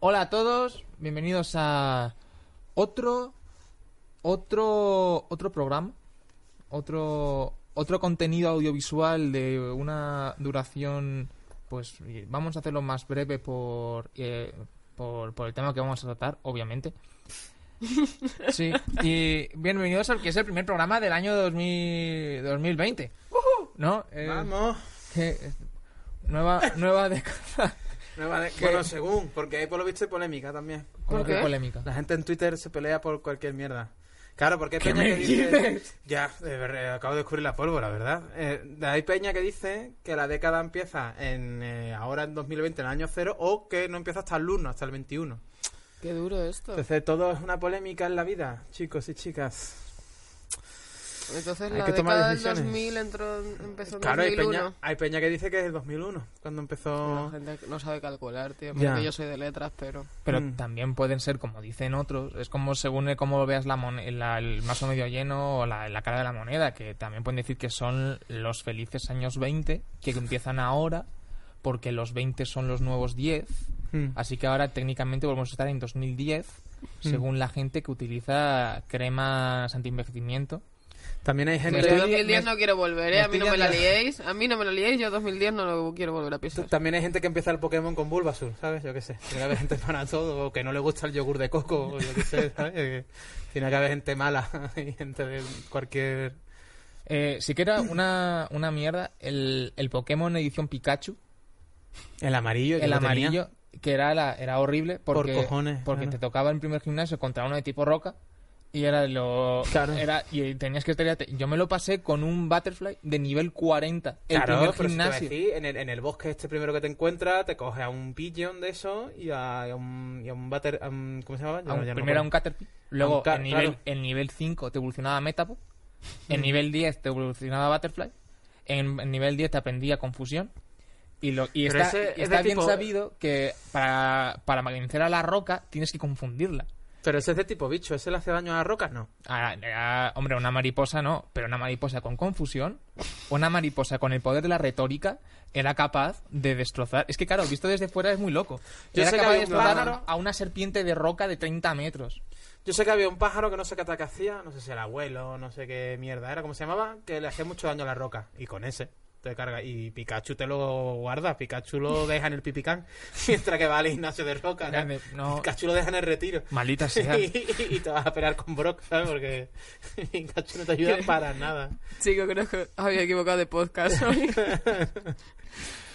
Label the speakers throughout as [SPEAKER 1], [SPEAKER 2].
[SPEAKER 1] Hola a todos, bienvenidos a otro otro otro programa, otro otro contenido audiovisual de una duración pues vamos a hacerlo más breve por eh, por, por el tema que vamos a tratar, obviamente. Sí, y bienvenidos al que es el primer programa del año 2000, 2020. ¿No? Eh,
[SPEAKER 2] Vamos.
[SPEAKER 1] que- nueva nueva década. ¿Qué?
[SPEAKER 2] Bueno, según, porque hay por lo visto hay polémica también.
[SPEAKER 1] ¿Cómo
[SPEAKER 3] ¿Por
[SPEAKER 1] que
[SPEAKER 3] qué?
[SPEAKER 1] polémica?
[SPEAKER 2] La gente en Twitter se pelea por cualquier mierda. Claro, porque hay
[SPEAKER 1] ¿Qué
[SPEAKER 2] peña
[SPEAKER 1] me
[SPEAKER 2] que dice...
[SPEAKER 1] dices?
[SPEAKER 2] Ya, de ver- acabo de descubrir la pólvora, ¿verdad? Eh, hay peña que dice que la década empieza en eh, ahora en 2020, en el año cero, o que no empieza hasta el 1, hasta el 21.
[SPEAKER 3] Qué duro esto.
[SPEAKER 2] Entonces todo es una polémica en la vida, chicos y chicas.
[SPEAKER 3] Entonces
[SPEAKER 2] hay
[SPEAKER 3] la
[SPEAKER 2] que tomar
[SPEAKER 3] década del
[SPEAKER 2] decisiones.
[SPEAKER 3] 2000 entró, empezó en
[SPEAKER 2] Claro, hay
[SPEAKER 3] 2001.
[SPEAKER 2] peña, hay peña que dice que es el 2001, cuando
[SPEAKER 3] La
[SPEAKER 2] empezó...
[SPEAKER 3] gente no sabe calcular, tío.
[SPEAKER 2] Ya.
[SPEAKER 3] Porque yo soy de letras, pero...
[SPEAKER 1] Pero
[SPEAKER 2] Mm.
[SPEAKER 1] también pueden ser, como dicen otros, es como según cómo veas la la- el vaso medio lleno o la, la cara de la moneda, que también pueden decir que son los felices años 20, que empiezan ahora, porque los 20 son los nuevos 10,
[SPEAKER 2] Mm.
[SPEAKER 1] así que ahora técnicamente volvemos a estar en 2010,
[SPEAKER 2] Mm.
[SPEAKER 1] según la gente que utiliza cremas anti-envejecimiento.
[SPEAKER 2] También hay gente...
[SPEAKER 3] Pero yo 2010
[SPEAKER 1] me-
[SPEAKER 3] no quiero volver, ¿eh? A mí no me la liéis. A mí no me la liéis. Yo 2010 no lo quiero volver a pisar.
[SPEAKER 2] También hay gente que empieza el Pokémon con Bulbasaur, ¿sabes? Yo qué sé. Tiene que haber gente para todo, o que no le gusta el yogur de coco, o yo qué sé, ¿sabes? Que Tiene que haber gente mala y gente de cualquier...
[SPEAKER 1] Eh, sí que era una, una mierda el, el Pokémon edición Pikachu,
[SPEAKER 2] El amarillo.
[SPEAKER 1] el
[SPEAKER 2] lo tenía.
[SPEAKER 1] amarillo, que era, la, era horrible porque,
[SPEAKER 2] Por cojones,
[SPEAKER 1] porque
[SPEAKER 2] claro.
[SPEAKER 1] te tocaba en primer gimnasio contra uno de tipo roca y era lo
[SPEAKER 2] Claro.
[SPEAKER 1] era y tenías que estar yo me lo pasé con un butterfly de nivel 40 el
[SPEAKER 2] Claro,
[SPEAKER 1] primer
[SPEAKER 2] pero si
[SPEAKER 1] gimnasio
[SPEAKER 2] en, el, en el bosque este primero que te encuentras, te coges a un pigeon de eso y a, un, y a un butter... a un- ¿Cómo se llama? No-
[SPEAKER 1] primero a un. Caterpie luego
[SPEAKER 2] ca-
[SPEAKER 1] en nivel
[SPEAKER 2] claro.
[SPEAKER 1] en nivel 5 te evolucionaba Metapod en nivel 10 te evolucionaba Butterfly en, en nivel 10 te aprendía Confusión y, lo, y está,
[SPEAKER 2] ese
[SPEAKER 1] está bien
[SPEAKER 2] tipo-
[SPEAKER 1] sabido que para, para vencer a la roca tienes que confundirla
[SPEAKER 2] Pero ese es de tipo bicho, ¿ese le hace daño a las rocas? No.
[SPEAKER 1] Ah, ah, hombre, una mariposa no, pero una mariposa con confusión, una mariposa con el poder de la retórica, era capaz de destrozar. Es que, claro, visto desde fuera es muy loco.
[SPEAKER 2] Yo
[SPEAKER 1] era
[SPEAKER 2] sé que
[SPEAKER 1] de
[SPEAKER 2] había un
[SPEAKER 1] destrozar
[SPEAKER 2] pájaro-
[SPEAKER 1] a una serpiente de roca de 30 metros.
[SPEAKER 2] Yo sé que había un pájaro que no sé qué ataque hacía, no sé si el abuelo, no sé qué mierda era, ¿cómo se llamaba? Que le hacía mucho daño a la roca. Y con ese te carga. Y Pikachu te lo guarda, Pikachu lo deja en el pipicán, mientras que va al gimnasio de roca. ¿no?
[SPEAKER 1] No,
[SPEAKER 2] Pikachu lo deja en el retiro.
[SPEAKER 1] maldita sea.
[SPEAKER 2] y, y te vas a pelear con Brock, ¿sabes? Porque Pikachu no te ayuda
[SPEAKER 3] ¿Qué?
[SPEAKER 2] para nada.
[SPEAKER 3] Chico, creo que había equivocado de podcast hoy.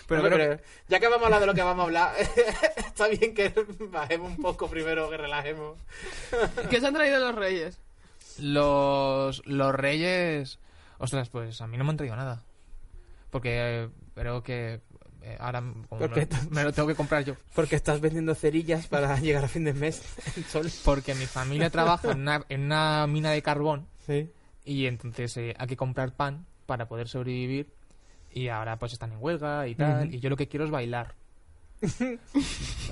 [SPEAKER 1] Pero
[SPEAKER 2] ya que vamos a hablar de lo que vamos a hablar, está bien que bajemos un poco primero, que relajemos.
[SPEAKER 3] ¿Qué se han traído los reyes?
[SPEAKER 1] Los, los reyes... Ostras, pues a mí no me han traído nada. Porque eh, creo que eh, ahora como me lo tengo que comprar yo.
[SPEAKER 2] Porque estás vendiendo cerillas para llegar a fin de mes. El sol.
[SPEAKER 1] Porque mi familia trabaja en una, en una mina de carbón
[SPEAKER 2] Sí.
[SPEAKER 1] y entonces eh, hay que comprar pan para poder sobrevivir y ahora pues están en huelga y tal y yo lo que quiero es bailar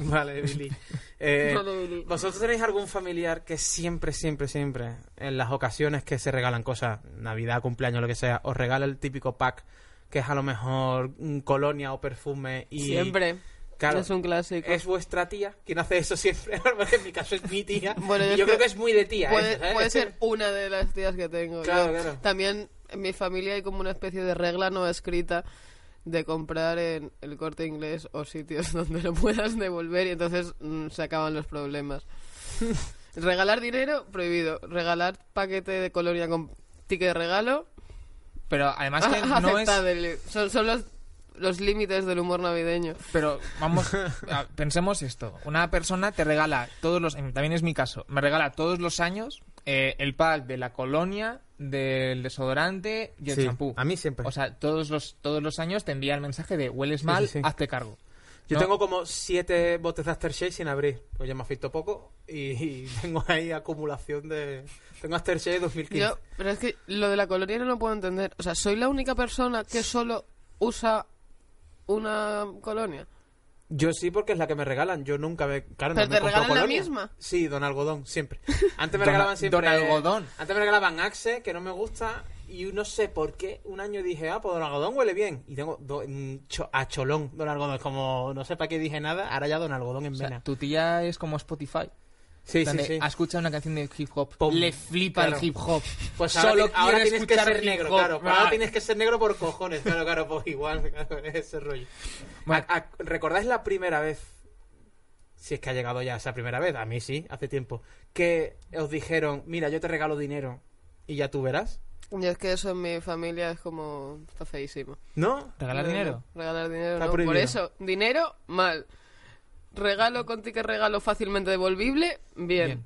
[SPEAKER 2] Vale, Billy. Eh,
[SPEAKER 3] Vale, Billy.
[SPEAKER 2] ¿Vosotros tenéis algún familiar que siempre, siempre, siempre, en las ocasiones que se regalan cosas, Navidad, cumpleaños, lo que sea, os regala el típico pack que es a lo mejor mm, colonia o perfume y...
[SPEAKER 3] Siempre.
[SPEAKER 2] Claro,
[SPEAKER 3] Es un clásico.
[SPEAKER 2] ¿Es vuestra tía quien hace eso siempre? En mi caso es mi tía.
[SPEAKER 3] Bueno, yo
[SPEAKER 2] yo creo
[SPEAKER 3] que
[SPEAKER 2] es muy de tía.
[SPEAKER 3] Puede,
[SPEAKER 2] eso, ¿sabes?
[SPEAKER 3] puede ser una de las tías que tengo.
[SPEAKER 2] Claro,
[SPEAKER 3] Yo-
[SPEAKER 2] claro.
[SPEAKER 3] También en mi familia hay como una especie de regla no escrita de comprar en el corte inglés o sitios donde lo puedas devolver y entonces mm, se acaban los problemas. Regalar dinero, prohibido. Regalar paquete de colonia con ticket de regalo,
[SPEAKER 1] pero además que no es.
[SPEAKER 3] Son, son los, los límites del humor navideño.
[SPEAKER 1] pero vamos pensemos esto una persona te regala todos los también es mi caso me regala todos los años eh, el pack de la colonia del desodorante y el
[SPEAKER 2] Sí,
[SPEAKER 1] champú
[SPEAKER 2] a mí siempre.
[SPEAKER 1] o sea todos los todos los años te envía el mensaje de hueles mal
[SPEAKER 2] sí, sí.
[SPEAKER 1] hazte cargo
[SPEAKER 2] Yo
[SPEAKER 1] No.
[SPEAKER 2] tengo como siete botes de aftershave sin abrir. Pues ya me afeito poco y, y tengo ahí acumulación de... Tengo aftershave 2015.
[SPEAKER 3] Yo, pero es que lo de la colonia no lo puedo entender. O sea, soy la única persona que solo usa una colonia.
[SPEAKER 2] Yo sí, porque es la que me regalan. Yo nunca me. Claro,
[SPEAKER 3] ¿Pero
[SPEAKER 2] no me
[SPEAKER 3] te regalan la misma?
[SPEAKER 2] Sí, don algodón, siempre. Antes me
[SPEAKER 1] Don-
[SPEAKER 2] regalaban siempre.
[SPEAKER 1] Don Algodón.
[SPEAKER 2] Antes me regalaban Axe, que no me gusta. Y no sé por qué, un año dije, ah, pues don algodón huele bien. Y tengo do- mm, cho- a cholón don algodón. Es como, no sé para qué dije nada, ahora ya don algodón en
[SPEAKER 1] O sea,
[SPEAKER 2] vena.
[SPEAKER 1] tu tía es como Spotify.
[SPEAKER 2] Sí, sí,
[SPEAKER 1] donde
[SPEAKER 2] sí.
[SPEAKER 1] Ha escuchado una canción de hip hop.
[SPEAKER 2] Pum.
[SPEAKER 1] Le flipa
[SPEAKER 2] Claro.
[SPEAKER 1] el hip hop.
[SPEAKER 2] Pues ahora,
[SPEAKER 1] Solo
[SPEAKER 2] ahora tienes que ser negro, claro. Ahora
[SPEAKER 1] Ah.
[SPEAKER 2] tienes que ser negro por cojones, claro, claro, pues igual, claro, ese rollo.
[SPEAKER 1] Bueno.
[SPEAKER 2] A- a- ¿Recordáis la primera vez? Si es que ha llegado ya esa primera vez, a mí sí, hace tiempo. Que os dijeron, mira, yo te regalo dinero y ya tú verás.
[SPEAKER 3] Y es que eso en mi familia es como... Está feísimo.
[SPEAKER 2] ¿No?
[SPEAKER 1] ¿Regalar
[SPEAKER 3] No,
[SPEAKER 1] dinero?
[SPEAKER 3] no, regalar dinero
[SPEAKER 2] Está
[SPEAKER 3] no. Por eso, dinero, mal. Regalo con ticket regalo fácilmente devolvible, bien.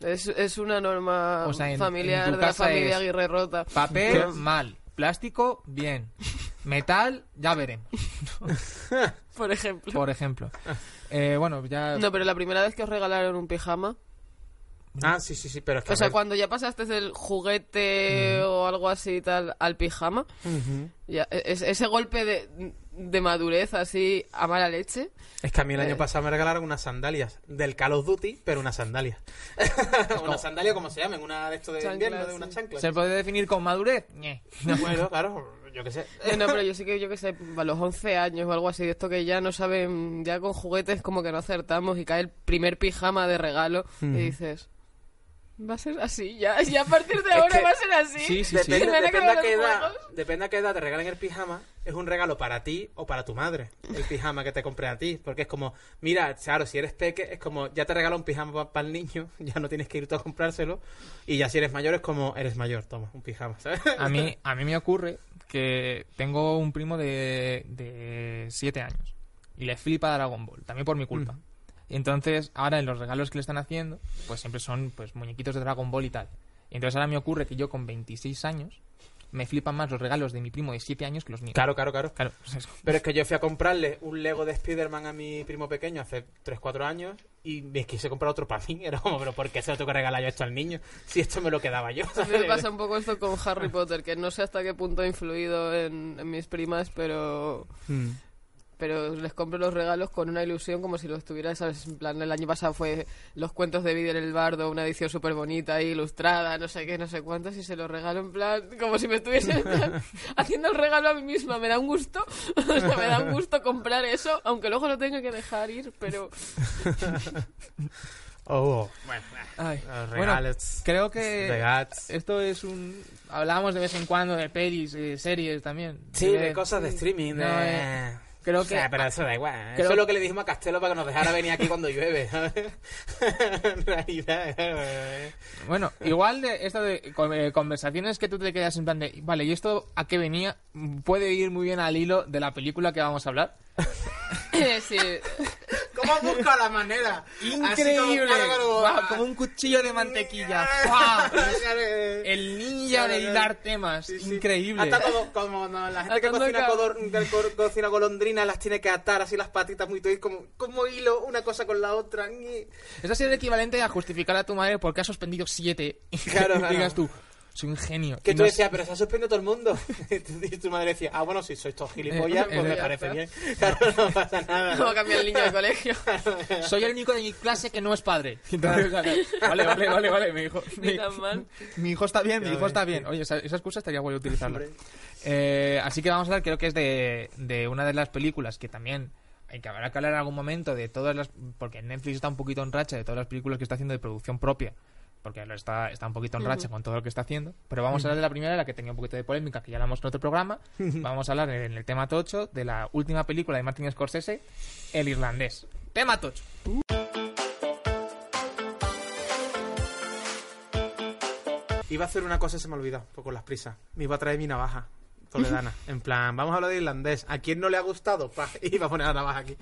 [SPEAKER 3] Es, es una norma
[SPEAKER 1] O sea, en-
[SPEAKER 3] familiar
[SPEAKER 1] en
[SPEAKER 3] de la familia Aguirre Rota.
[SPEAKER 1] Papel, mal. Plástico, bien. Metal, ya veremos.
[SPEAKER 3] Por ejemplo.
[SPEAKER 1] Por ejemplo. Eh, bueno, ya.
[SPEAKER 3] No, pero la primera vez que os regalaron un pijama,
[SPEAKER 2] Ah, sí, sí, sí, pero es que...
[SPEAKER 3] o sea,
[SPEAKER 2] ver.
[SPEAKER 3] cuando ya pasaste del juguete o algo así y tal al pijama, ya, e- es- ese golpe de, de madurez así a mala leche,
[SPEAKER 2] Es que a mí el año
[SPEAKER 3] Eh.
[SPEAKER 2] pasado me regalaron unas sandalias del Call of Duty, pero unas sandalias. una sandalia, como se llaman, una de esto de
[SPEAKER 3] Chanclas,
[SPEAKER 2] invierno, de unas chanclas.
[SPEAKER 1] ¿Se puede definir con madurez? Ñe.
[SPEAKER 2] Bueno, claro, yo qué sé.
[SPEAKER 3] Eh, no, pero yo sí que, yo que sé, a los 11 años o algo así, de esto que ya no saben, ya con juguetes como que no acertamos y cae el primer pijama de regalo y dices, va a ser así, ya, ya a partir de ahora
[SPEAKER 2] que-
[SPEAKER 3] va a ser así.
[SPEAKER 1] Sí, sí, sí.
[SPEAKER 2] Depende,
[SPEAKER 3] a
[SPEAKER 2] depende qué edad, depende a qué edad te regalen el pijama, es un regalo para ti o para tu madre, el pijama que te compré a ti. Porque es como, mira, claro, si eres peque, es como, ya te regalo un pijama para el niño, ya no tienes que ir tú a comprárselo. Y ya si eres mayor, es como, eres mayor, toma, un pijama, ¿sabes?
[SPEAKER 1] A mí, a mí me ocurre que tengo un primo de, de 7 años y le flipa Dragon Ball, también por mi culpa.
[SPEAKER 2] Mm.
[SPEAKER 1] Y entonces, ahora en los regalos que le están haciendo, pues siempre son pues muñequitos de Dragon Ball y tal. Entonces ahora me ocurre que yo con 26 años me flipan más los regalos de mi primo de 7 años que los míos.
[SPEAKER 2] Claro, claro, claro.
[SPEAKER 1] Claro, pues eso.
[SPEAKER 2] Pero es que yo fui a comprarle un Lego de Spider-Man a mi primo pequeño hace 3-4 años y me quise comprar otro para mí. Era como, pero ¿por qué se lo tengo que regalar yo esto al niño? Si esto me lo quedaba yo.
[SPEAKER 3] A mí me pasa un poco esto con Harry Potter, que no sé hasta qué punto ha influido en, en mis primas, pero
[SPEAKER 2] Mm.
[SPEAKER 3] Pero les compro los regalos con una ilusión como si los tuviera, ¿sabes? En plan, el año pasado fue los cuentos de Videl el Bardo, una edición súper bonita y ilustrada, no sé qué, no sé cuántos, y se los regalo en plan, como si me estuviese en plan, haciendo el regalo a mí misma. Me da un gusto, o sea, me da un gusto comprar eso, aunque luego lo tenga que dejar ir, pero
[SPEAKER 2] Oh, bueno,
[SPEAKER 1] Ay,
[SPEAKER 2] los
[SPEAKER 1] bueno,
[SPEAKER 2] regalos.
[SPEAKER 1] creo que
[SPEAKER 2] Regats.
[SPEAKER 1] esto es un... Hablábamos de vez en cuando de pelis, eh, series también.
[SPEAKER 2] Sí, de cosas de streaming.
[SPEAKER 1] No,
[SPEAKER 2] de...
[SPEAKER 1] creo
[SPEAKER 2] O sea,
[SPEAKER 1] que-
[SPEAKER 2] pero eso da igual. ¿eh?
[SPEAKER 1] creo-
[SPEAKER 2] Eso es lo que le dijimos a Castelo para que nos dejara venir aquí cuando llueve. ¿sabes? en realidad.
[SPEAKER 1] Bueno, igual de esto de eh, conversaciones que tú te quedas en plan de, vale, ¿y esto a qué venía? Puede ir muy bien al hilo de la película que vamos a hablar.
[SPEAKER 3] sí,
[SPEAKER 2] ¿Cómo has buscado la manera? Como,
[SPEAKER 1] Increíble. Guau,
[SPEAKER 2] ah.
[SPEAKER 1] como un cuchillo de mantequilla.
[SPEAKER 2] El
[SPEAKER 1] ninja de hilar temas. Increíble.
[SPEAKER 2] Hasta como, como no, la gente que cocina,
[SPEAKER 3] cabo.
[SPEAKER 2] codor- que co- cocina golondrina las tiene que atar así las patitas muy todo como, como hilo una cosa con la otra.
[SPEAKER 1] Eso ha sido el equivalente a justificar a tu madre porque ha suspendido siete. Y
[SPEAKER 2] Claro,
[SPEAKER 1] que
[SPEAKER 2] claro.
[SPEAKER 1] digas tú, soy un genio.
[SPEAKER 2] Que
[SPEAKER 1] Y
[SPEAKER 2] tú
[SPEAKER 1] no
[SPEAKER 2] decías, pero se ha suspendido todo el mundo. Y tu madre decía, ah, bueno, si sois todos gilipollas,
[SPEAKER 1] Eh,
[SPEAKER 2] pues
[SPEAKER 1] eh,
[SPEAKER 2] me
[SPEAKER 1] ya
[SPEAKER 2] parece
[SPEAKER 3] está.
[SPEAKER 2] bien. Claro, no pasa nada.
[SPEAKER 3] ¿cómo cambia el niño de colegio?
[SPEAKER 1] Soy el único de mi clase que no es padre. Entonces, vale, vale, vale, vale, mi hijo. Mi, mi hijo está bien, mi hijo está bien. Oye, esa, esa excusa estaría guay utilizarla. Eh, así que vamos a hablar, creo que es de, de una de las películas que también hay que habrá que hablar en algún momento de todas las. Porque Netflix está un poquito en racha de todas las películas que está haciendo de producción propia. Porque está, está un poquito en racha con todo lo que está haciendo. Pero vamos a hablar de la primera, la que tenía un poquito de polémica, que ya hablamos en otro programa. vamos a hablar en el tema tocho de la última película de Martin Scorsese, El Irlandés. Tema tocho.
[SPEAKER 2] Iba a hacer una cosa y se me olvidó, pues con las prisas. Me iba a traer mi navaja toledana. En plan, vamos a hablar de irlandés. ¿A quién no le ha gustado? Pa, iba a poner la navaja aquí.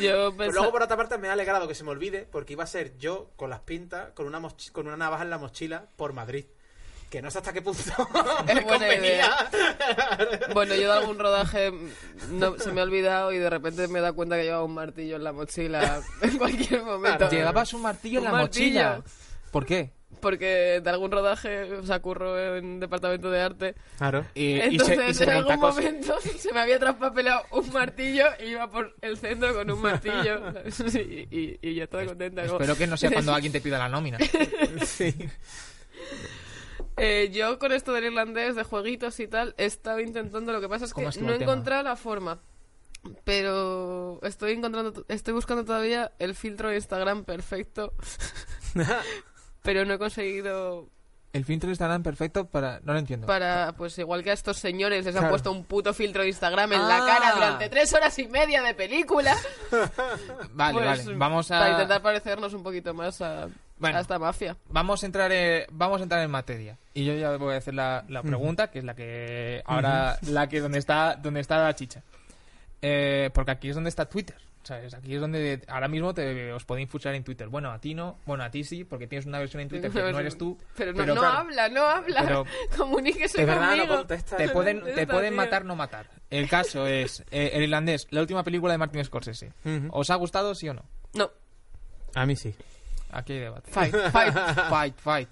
[SPEAKER 3] Yo
[SPEAKER 2] Pero luego, por otra parte, me ha alegrado que se me olvide, porque iba a ser yo con las pintas, con una, con una navaja en la mochila por Madrid. Que no sé hasta qué punto
[SPEAKER 3] Es buena
[SPEAKER 2] convenía.
[SPEAKER 3] Bueno, yo de algún rodaje no, se me ha olvidado y de repente me da cuenta que llevaba un martillo en la mochila en cualquier momento.
[SPEAKER 2] Claro.
[SPEAKER 1] Llevabas un martillo en la
[SPEAKER 3] martillo.
[SPEAKER 1] mochila. ¿Por qué?
[SPEAKER 3] Porque de algún rodaje, o sea, curro en departamento de arte.
[SPEAKER 2] Claro.
[SPEAKER 1] Y, y
[SPEAKER 3] Entonces,
[SPEAKER 1] se, y se
[SPEAKER 3] en algún momento se me había traspapelado un martillo y iba por el centro con un martillo. y, y, y yo estaba contenta. como-
[SPEAKER 1] Espero que no sea cuando alguien te pida la nómina.
[SPEAKER 2] Sí.
[SPEAKER 3] Eh, yo con esto del irlandés, de jueguitos y tal, he estado intentando, lo que pasa es que
[SPEAKER 1] ¿Cómo estuvo
[SPEAKER 3] no he encontrado la forma. Pero estoy encontrando, estoy buscando todavía el filtro de Instagram perfecto, pero no he conseguido
[SPEAKER 1] El filtro de Instagram perfecto para... No lo entiendo.
[SPEAKER 3] para, pues igual que a estos señores les han
[SPEAKER 2] Claro.
[SPEAKER 3] puesto un puto filtro de Instagram en la
[SPEAKER 1] Ah.
[SPEAKER 3] cara durante tres horas y media de película.
[SPEAKER 1] Vale,
[SPEAKER 3] pues,
[SPEAKER 1] vale. Vamos
[SPEAKER 3] Para
[SPEAKER 1] a...
[SPEAKER 3] intentar parecernos un poquito más a,
[SPEAKER 1] Bueno.
[SPEAKER 3] a esta mafia.
[SPEAKER 1] Vamos a entrar en, vamos a entrar en materia. Y yo ya voy a hacer la, la pregunta, que es la que ahora la que donde está donde está la chicha. Eh, porque aquí es donde está Twitter. ¿Sabes? Aquí es donde ahora mismo te, os podéis fuchar en Twitter. Bueno, a ti no, bueno, a ti sí, porque tienes una versión en Twitter que no eres tú.
[SPEAKER 3] Pero no,
[SPEAKER 1] pero
[SPEAKER 3] no
[SPEAKER 1] claro,
[SPEAKER 3] habla, no habla.
[SPEAKER 1] pero-
[SPEAKER 3] Comuníquese
[SPEAKER 2] Es verdad, no
[SPEAKER 3] conmigo.
[SPEAKER 2] contesta.
[SPEAKER 1] Te pueden, te
[SPEAKER 3] Esta,
[SPEAKER 1] pueden
[SPEAKER 3] tío.
[SPEAKER 1] matar, no matar. El caso es eh, El Irlandés, la última película de Martin Scorsese. ¿Os ha gustado, sí o no?
[SPEAKER 3] No,
[SPEAKER 2] A mí sí.
[SPEAKER 1] Aquí hay debate.
[SPEAKER 3] fight, fight.
[SPEAKER 1] Fight, fight.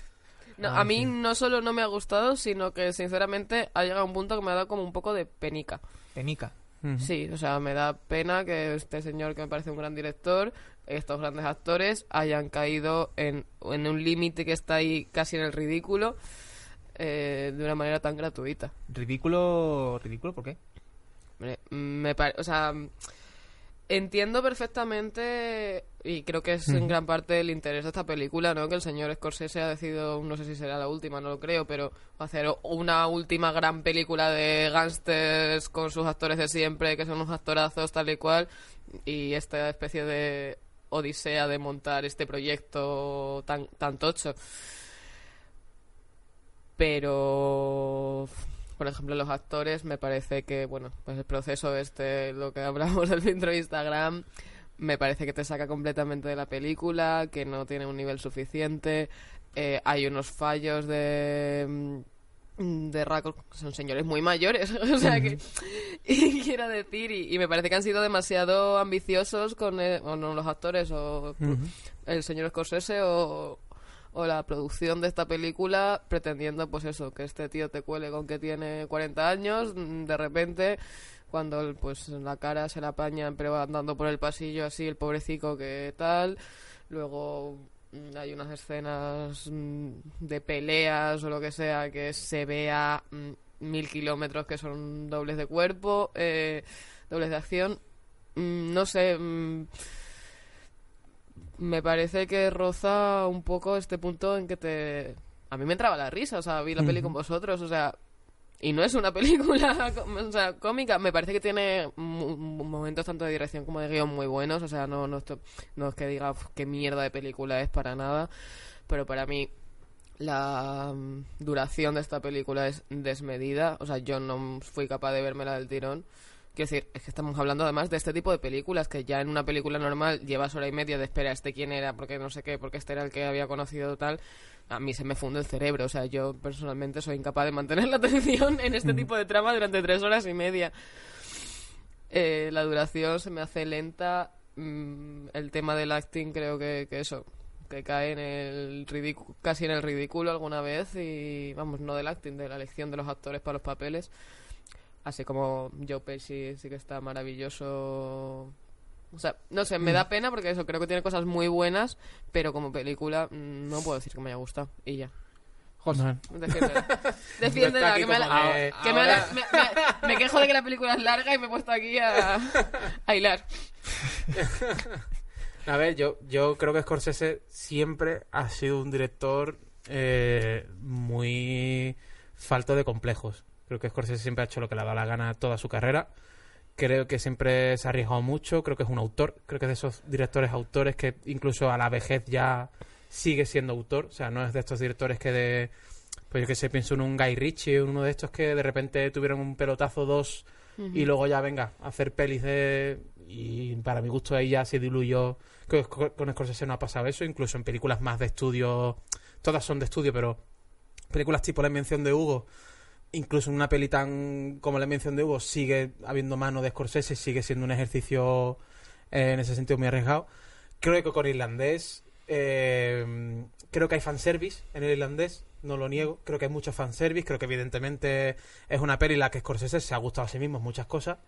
[SPEAKER 3] No, a mí no solo no me ha gustado, sino que sinceramente ha llegado a un punto que me ha dado como un poco de penica.
[SPEAKER 1] Penica.
[SPEAKER 3] Sí, o sea, me da pena que este señor, que me parece un gran director, estos grandes actores, hayan caído en, en un límite que está ahí casi en el ridículo eh, de una manera tan gratuita.
[SPEAKER 1] Ridículo, ridículo, ¿por qué?
[SPEAKER 3] Me, me pare- o sea, entiendo perfectamente y creo que es en gran parte el interés de esta película, ¿no? Que el señor Scorsese ha decidido, no sé si será la última, no lo creo, pero hacer una última gran película de gángsters con sus actores de siempre, que son unos actorazos tal y cual, y esta especie de odisea de montar este proyecto tan, tan tocho. Pero por ejemplo, los actores, me parece que, bueno, pues el proceso este, lo que hablamos del filtro de Instagram, me parece que te saca completamente de la película, que no tiene un nivel suficiente, eh, hay unos fallos de mm, de Racco, son señores muy mayores, o sea que y quiero decir, y, y me parece que han sido demasiado ambiciosos con eh, o no los actores o el señor Scorsese o, o la producción de esta película pretendiendo pues eso, que este tío te cuele con que tiene 40 años, mm, de repente cuando pues la cara se la apañan pero andando por el pasillo así el pobrecito que tal, luego mm, hay unas escenas mm, de peleas o lo que sea que se vea mil kilómetros que son dobles de cuerpo, eh, dobles de acción, no sé, me parece que roza un poco este punto en que te... A mí me entraba la risa, o sea, vi la peli con vosotros, o sea... Y no es una película o sea, cómica, me parece que tiene momentos tanto de dirección como de guion muy buenos, o sea, no, no, esto- no es que diga "Uf, qué mierda de película es para nada, pero para mí la mm, duración de esta película es desmedida, o sea, yo no fui capaz de vermela del tirón. Quiero decir, es que estamos hablando además de este tipo de películas que ya en una película normal llevas hora y media de espera, este quién era, porque no sé qué, porque este era el que había conocido tal. A mí se me funde el cerebro, o sea, yo personalmente soy incapaz de mantener la atención en este tipo de trama durante tres horas y media. Eh, la duración se me hace lenta, mm, el tema del acting creo que, que eso, que cae en el ridículo, casi en el ridículo alguna vez y vamos, no del acting, de la elección de los actores para los papeles. Así como Joe Pesci sí que está maravilloso. O sea, no sé, me da pena porque eso, creo que tiene cosas muy buenas, pero como película mm, no puedo decir que me haya gustado. Y ya.
[SPEAKER 1] José.
[SPEAKER 3] Defiéndela. Defiéndela, que, me, la-
[SPEAKER 2] como que-
[SPEAKER 3] que me,
[SPEAKER 2] ahora-
[SPEAKER 3] la- me- me- me quejo de que la película es larga y me he puesto aquí a, a hilar.
[SPEAKER 2] A ver, yo, yo creo que Scorsese siempre ha sido un director eh, muy falto de complejos. Creo que Scorsese siempre ha hecho lo que le ha dado la gana toda su carrera. Creo que siempre se ha arriesgado mucho. Creo que es un autor. Creo que es de esos directores autores que incluso a la vejez ya sigue siendo autor. O sea, no es de estos directores que de... Pues yo que sé, pienso en un Guy Ritchie, uno de estos que de repente tuvieron un pelotazo dos y luego ya venga a hacer pelis de y para mi gusto ahí ya se diluyó creo que con Scorsese no ha pasado eso incluso en películas más de estudio todas son de estudio pero películas tipo La Invención de Hugo incluso en una peli tan como La Invención de Hugo sigue habiendo mano de Scorsese sigue siendo un ejercicio eh, en ese sentido muy arriesgado creo que con Irlandés eh, creo que hay fanservice en el irlandés, no lo niego. Creo que hay mucho fanservice. Creo que evidentemente es una peli en la que Scorsese se ha gustado a sí mismo muchas cosas.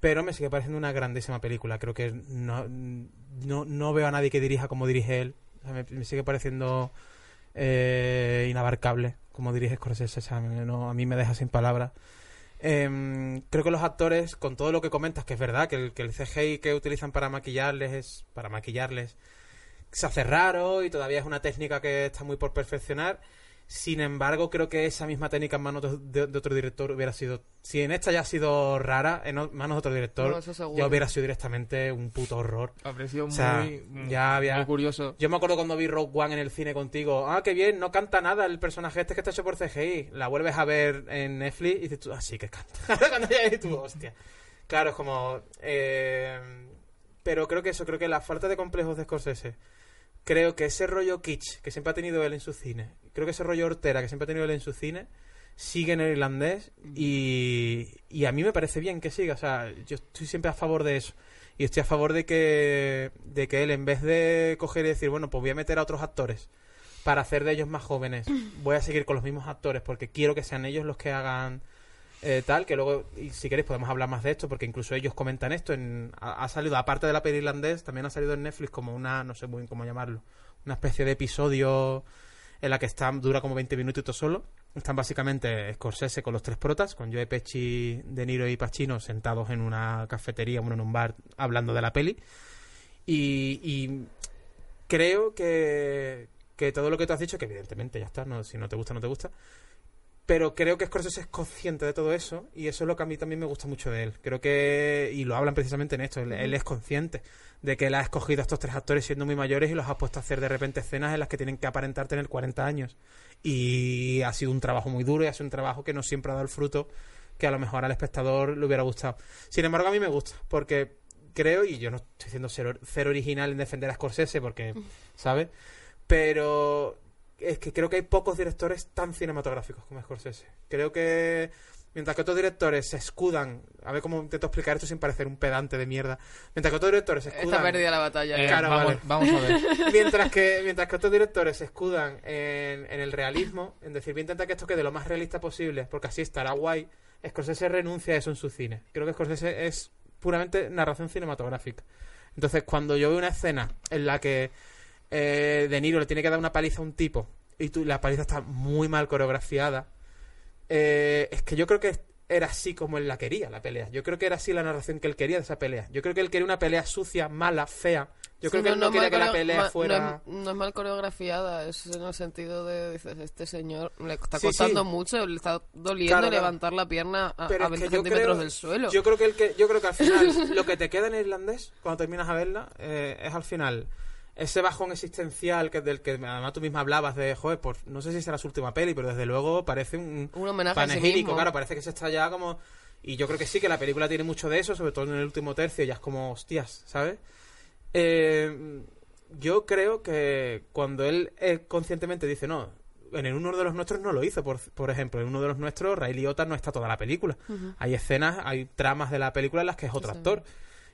[SPEAKER 2] Pero me sigue pareciendo una grandísima película. Creo que no, no, no veo a nadie que dirija como dirige él. Me sigue pareciendo eh, inabarcable como dirige Scorsese, o no, a mí me deja sin palabras. Em, creo que los actores, con todo lo que comentas, que es verdad, que el, que el CGI que utilizan para maquillarles es para maquillarles se hace raro y todavía es una técnica que está muy por perfeccionar. Sin embargo, creo que esa misma técnica en manos de, de otro director hubiera sido. Si en esta ya ha sido rara, en o- manos de otro director
[SPEAKER 3] No,
[SPEAKER 2] ya hubiera sido directamente un puto horror.
[SPEAKER 1] Habría sido
[SPEAKER 2] O sea,
[SPEAKER 1] muy,
[SPEAKER 2] ya había-
[SPEAKER 1] muy curioso.
[SPEAKER 2] Yo me acuerdo cuando vi Rogue One en el cine contigo. Ah, qué bien, no canta nada el personaje este que está hecho por CGI. La vuelves a ver en Netflix y dices tú, ah, sí que canta. cuando ya ves tú, hostia. Claro, es como. eh, pero creo que eso, creo que la falta de complejos de Scorsese. Creo que ese rollo kitsch que siempre ha tenido él en su cine. Creo que ese rollo hortera que siempre ha tenido él en su cine. Sigue en el irlandés y, y a mí me parece bien que siga. O sea, yo estoy siempre a favor de eso. Y estoy a favor de que, de que él, en vez de coger y decir, bueno, pues voy a meter a otros actores para hacer de ellos más jóvenes, voy a seguir con los mismos actores porque quiero que sean ellos los que hagan eh, tal, que luego, y si queréis, podemos hablar más de esto porque incluso ellos comentan esto. En, ha, ha salido, aparte de la peli irlandés, también ha salido en Netflix como una, no sé muy bien cómo llamarlo, una especie de episodio en la que está, dura como 20 minutitos solo. Están básicamente Scorsese con los tres protas, con Joe Pesci, De Niro y Pacino sentados en una cafetería, bueno, en un bar, hablando de la peli. Y, y creo que, que todo lo que tú has dicho, que evidentemente ya está, no, si no te gusta, no te gusta, pero creo que Scorsese es consciente de todo eso y eso es lo que a mí también me gusta mucho de él. Creo que, y lo hablan precisamente en esto, él, él es consciente de que él ha escogido a estos tres actores siendo muy mayores y los ha puesto a hacer de repente escenas en las que tienen que aparentar tener 40 años. Y ha sido un trabajo muy duro y ha sido un trabajo que no siempre ha dado el fruto que a lo mejor al espectador le hubiera gustado. Sin embargo, a mí me gusta, porque creo, y yo no estoy siendo cero, cero original en defender a Scorsese, porque, ¿sabes? Pero es que creo que hay pocos directores tan cinematográficos como Scorsese. Creo que mientras que otros directores se escudan, a ver cómo intento explicar esto sin parecer un pedante de mierda, mientras que otros directores se
[SPEAKER 3] Está
[SPEAKER 2] escudan
[SPEAKER 3] perdida la batalla.
[SPEAKER 1] Eh,
[SPEAKER 2] claro,
[SPEAKER 1] vamos,
[SPEAKER 2] vale.
[SPEAKER 1] vamos a ver.
[SPEAKER 2] mientras que mientras que otros directores se escudan en, en el realismo, en decir, voy a intentar que esto quede lo más realista posible, porque así estará guay, Scorsese renuncia a eso en su cine. Creo que Scorsese es puramente narración cinematográfica. Entonces, cuando yo veo una escena en la que eh, De Niro le tiene que dar una paliza a un tipo y tú, la paliza está muy mal coreografiada, eh, es que yo creo que era así como él la quería, la pelea. Yo creo que era así la narración que él quería de esa pelea. Yo creo que él quería una pelea sucia, mala, fea. Yo
[SPEAKER 3] Sí,
[SPEAKER 2] creo que él no,
[SPEAKER 3] es
[SPEAKER 2] quería que la pelea fuera...
[SPEAKER 3] No es, no es mal coreografiada, es en el sentido de, dices, este señor le está
[SPEAKER 2] Sí,
[SPEAKER 3] costando
[SPEAKER 2] sí.
[SPEAKER 3] mucho, le está doliendo
[SPEAKER 2] Claro,
[SPEAKER 3] levantar la pierna a, a
[SPEAKER 2] es que
[SPEAKER 3] 20
[SPEAKER 2] yo
[SPEAKER 3] centímetros
[SPEAKER 2] creo-
[SPEAKER 3] del suelo.
[SPEAKER 2] Yo creo que el que yo creo que al final lo que te queda en irlandés cuando terminas a verla eh, es al final ese bajón existencial que del que además tú misma hablabas de joder, pues no sé si será su última peli, pero desde luego parece un
[SPEAKER 3] Un homenaje a sí
[SPEAKER 2] panegírico,
[SPEAKER 3] mismo.
[SPEAKER 2] claro, parece que se está ya como y yo creo que sí que la película tiene mucho de eso, sobre todo en el último tercio, ya es como hostias, ¿sabes? Eh, yo creo que cuando él eh, conscientemente dice no, en el uno de los nuestros no lo hizo, por, por ejemplo, en uno de los nuestros Ray Liotta no está toda la película. Hay escenas, hay tramas de la película en las que es otro
[SPEAKER 3] Sí.
[SPEAKER 2] actor.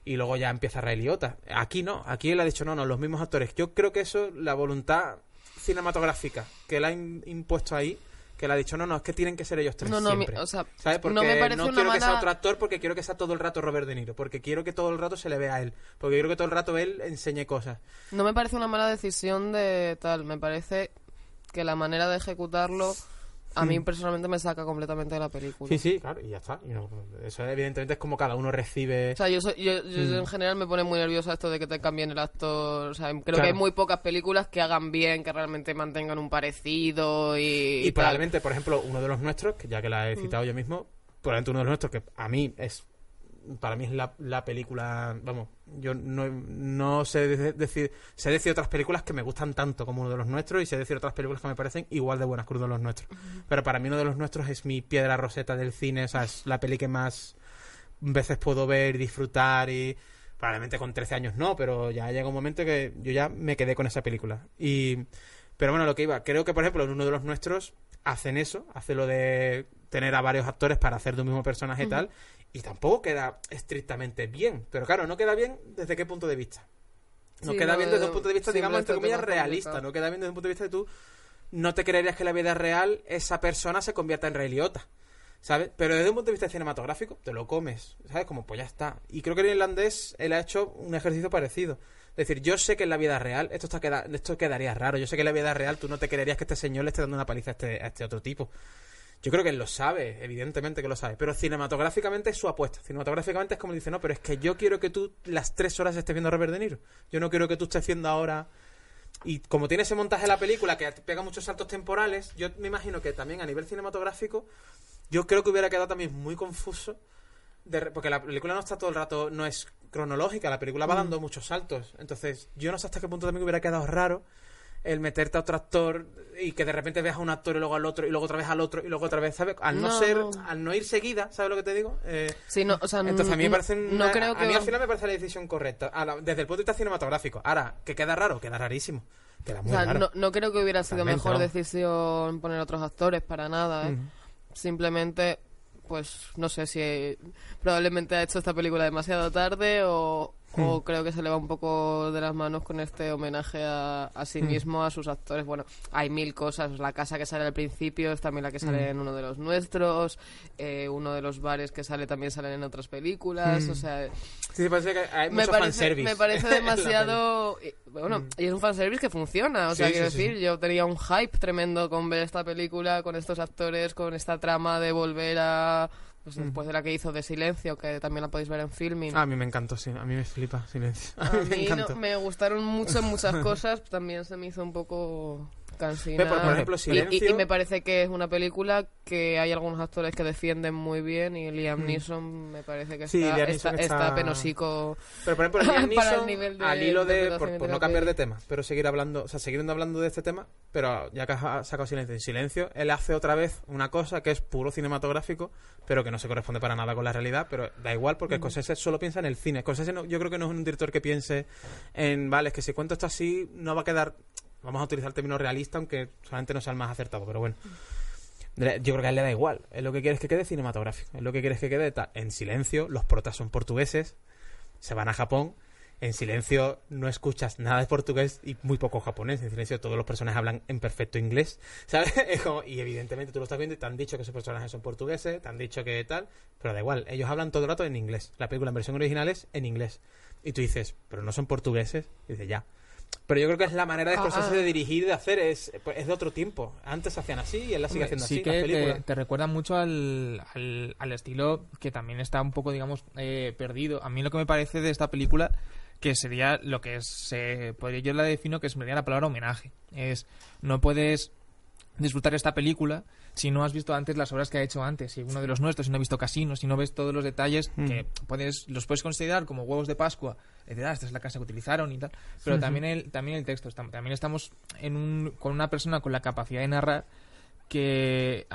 [SPEAKER 2] Y luego ya empieza Ray Liotta. Aquí no, aquí él ha dicho no, no, los mismos actores. Yo creo que eso, la voluntad cinematográfica que él ha impuesto ahí, que él ha dicho no, no, es que tienen que ser ellos tres
[SPEAKER 3] No, no, mi-
[SPEAKER 2] siempre.
[SPEAKER 3] o sea,
[SPEAKER 2] ¿Sabes? Porque
[SPEAKER 3] no me parece una
[SPEAKER 2] quiero que sea otro actor porque quiero que sea todo el rato Robert De Niro. Porque quiero que todo el rato se le vea a él. Porque quiero que todo el rato él enseñe cosas.
[SPEAKER 3] No me parece una mala decisión de tal, me parece que la manera de ejecutarlo a mí personalmente me saca completamente de la película.
[SPEAKER 2] Sí, sí, claro, y ya está. Y no- eso evidentemente es como cada uno recibe...
[SPEAKER 3] O sea, yo, soy- yo, yo
[SPEAKER 2] Mm.
[SPEAKER 3] en general me pone muy nerviosa esto de que te cambien el actor. O sea, creo
[SPEAKER 2] Claro.
[SPEAKER 3] que hay muy pocas películas que hagan bien, que realmente mantengan un parecido y.
[SPEAKER 2] Y,
[SPEAKER 3] y tal.
[SPEAKER 2] probablemente, por ejemplo, uno de los nuestros, que ya que la he citado yo mismo, probablemente uno de los nuestros, que a mí es. Para mí es la, la película. Vamos, yo no, no sé de- decir. Sé decir otras películas que me gustan tanto como uno de los nuestros y sé decir otras películas que me parecen igual de buenas que uno de los nuestros. Pero para mí uno de los nuestros es mi piedra roseta del cine, o sea, es la peli que más veces puedo ver y disfrutar y. Probablemente con 13 años no, pero ya llega un momento que yo ya me quedé con esa película. Y. Pero bueno, lo que iba, creo que por ejemplo en uno de los nuestros hacen eso, hace lo de tener a varios actores para hacer de un mismo personaje y tal, y tampoco queda estrictamente bien. Pero claro, no queda bien desde qué punto de vista. No
[SPEAKER 3] Sí,
[SPEAKER 2] queda
[SPEAKER 3] no,
[SPEAKER 2] bien desde un punto de vista, digamos, entre comillas, realista.
[SPEAKER 3] complicado.
[SPEAKER 2] No queda bien desde un punto de vista de tú no te creerías que en la vida real esa persona se convierta en Ray Liotta, ¿sabes? Pero desde un punto de vista cinematográfico, te lo comes, ¿sabes? Como, pues ya está. Y creo que en irlandés él ha hecho un ejercicio parecido. Es decir, yo sé que en la vida real esto, está queda, esto quedaría raro. Yo sé que en la vida real tú no te creerías que este señor le esté dando una paliza a este, a este otro tipo. Yo creo que él lo sabe, evidentemente que lo sabe. Pero cinematográficamente es su apuesta. Cinematográficamente es como dice, no, pero es que yo quiero que tú las tres horas estés viendo a Robert De Niro. Yo no quiero que tú estés haciendo ahora... Y como tiene ese montaje de la película que pega muchos saltos temporales, yo me imagino que también a nivel cinematográfico, yo creo que hubiera quedado también muy confuso. de porque la película no está todo el rato, no es cronológica, la película va dando muchos saltos. Entonces, yo no sé hasta qué punto también hubiera quedado raro el meterte a otro actor y que de repente veas a un actor y luego al otro y luego otra vez al otro y luego otra vez, ¿sabes? Al no,
[SPEAKER 3] No,
[SPEAKER 2] ser, al no ir seguida, ¿sabes lo que te digo? Eh,
[SPEAKER 3] Sí, no, o sea,
[SPEAKER 2] entonces a mí me parece
[SPEAKER 3] no creo
[SPEAKER 2] a
[SPEAKER 3] que
[SPEAKER 2] mí al final me parece la decisión correcta. Desde el punto de vista cinematográfico. Ahora que queda raro queda rarísimo. Queda
[SPEAKER 3] o
[SPEAKER 2] muy
[SPEAKER 3] sea,
[SPEAKER 2] raro.
[SPEAKER 3] no, no creo que hubiera sido mejor decisión poner otros actores para nada, ¿eh? Simplemente, pues no sé si probablemente ha hecho esta película demasiado tarde o,
[SPEAKER 2] Hmm.
[SPEAKER 3] o creo que se le va un poco de las manos con este homenaje a, a sí
[SPEAKER 2] Hmm.
[SPEAKER 3] mismo, a sus actores. Bueno, hay mil cosas. La casa que sale al principio es también la que sale
[SPEAKER 2] Hmm.
[SPEAKER 3] en uno de los nuestros. eh, uno de los bares que sale también salen en otras películas. O sea,
[SPEAKER 2] sí parece que hay
[SPEAKER 3] me parece,
[SPEAKER 2] fanservice
[SPEAKER 3] me parece
[SPEAKER 2] en la
[SPEAKER 3] demasiado bueno y es un fanservice que funciona o sea
[SPEAKER 2] sí,
[SPEAKER 3] quiero
[SPEAKER 2] sí,
[SPEAKER 3] decir yo tenía un hype tremendo con ver esta película con estos actores con esta trama de volver a pues después de la que hizo de Silencio que también la podéis ver en filming.
[SPEAKER 2] Ah, a mí me encantó sí a mí me flipa silencio. A
[SPEAKER 3] a
[SPEAKER 2] mí me
[SPEAKER 3] no-
[SPEAKER 2] encantó.
[SPEAKER 3] me gustaron mucho muchas cosas también se me hizo un poco cansina
[SPEAKER 2] por- ejemplo,
[SPEAKER 3] Y- y,
[SPEAKER 2] Silencio-
[SPEAKER 3] y me parece que es una película que hay algunos actores que defienden muy bien y Liam
[SPEAKER 2] Mm.
[SPEAKER 3] Neeson me parece que
[SPEAKER 2] Sí,
[SPEAKER 3] está,
[SPEAKER 2] Liam
[SPEAKER 3] está,
[SPEAKER 2] Neeson
[SPEAKER 3] está
[SPEAKER 2] está-
[SPEAKER 3] penosico
[SPEAKER 2] pero por ejemplo Liam Neeson,
[SPEAKER 3] nivel de
[SPEAKER 2] al hilo de por, no cambiar de tema pero seguir hablando o sea seguir hablando de este tema pero ya que has sacado silencio en silencio él hace otra vez una cosa que es puro cinematográfico pero que no se corresponde para nada con la realidad pero da igual porque Scorsese solo piensa en el cine. Scorsese no- yo creo que no es un director que piense en vale es que si cuento esto así no va a quedar vamos a utilizar el término realista aunque solamente no sea el más acertado pero bueno yo creo que a él le da igual él lo que quiere es que quede cinematográfico él lo que quiere es que quede ta- en silencio los protas son portugueses se van a Japón en silencio no escuchas nada de portugués y muy poco japonés. En silencio todos los personajes hablan en perfecto inglés, ¿sabes? Es y evidentemente tú lo estás viendo y te han dicho que esos personajes son portugueses, te han dicho que tal, pero da igual, ellos hablan todo el rato en inglés. La película en versión original es en inglés. Y tú dices, pero no son portugueses. Y dices, ya. Pero yo creo que es la manera de
[SPEAKER 3] Ah,
[SPEAKER 2] Scorsese
[SPEAKER 3] ah.
[SPEAKER 2] de dirigir de hacer, es, pues, es de otro tiempo. Antes hacían así y él la sigue haciendo
[SPEAKER 1] sí
[SPEAKER 2] así.
[SPEAKER 1] que te, recuerda mucho al, al, al estilo que también está un poco, digamos, eh, perdido. A mí lo que me parece de esta película, que sería lo que es, eh, podría yo la defino que sería la palabra homenaje. Es, no puedes disfrutar esta película si no has visto antes las obras que ha hecho antes, si uno de los nuestros, si no has visto Casino, si no ves todos los detalles
[SPEAKER 2] Mm.
[SPEAKER 1] que puedes los puedes considerar como huevos de Pascua, de ah, esta es la casa que utilizaron y tal, pero también el también el texto, también estamos en un, con una persona con la capacidad de narrar que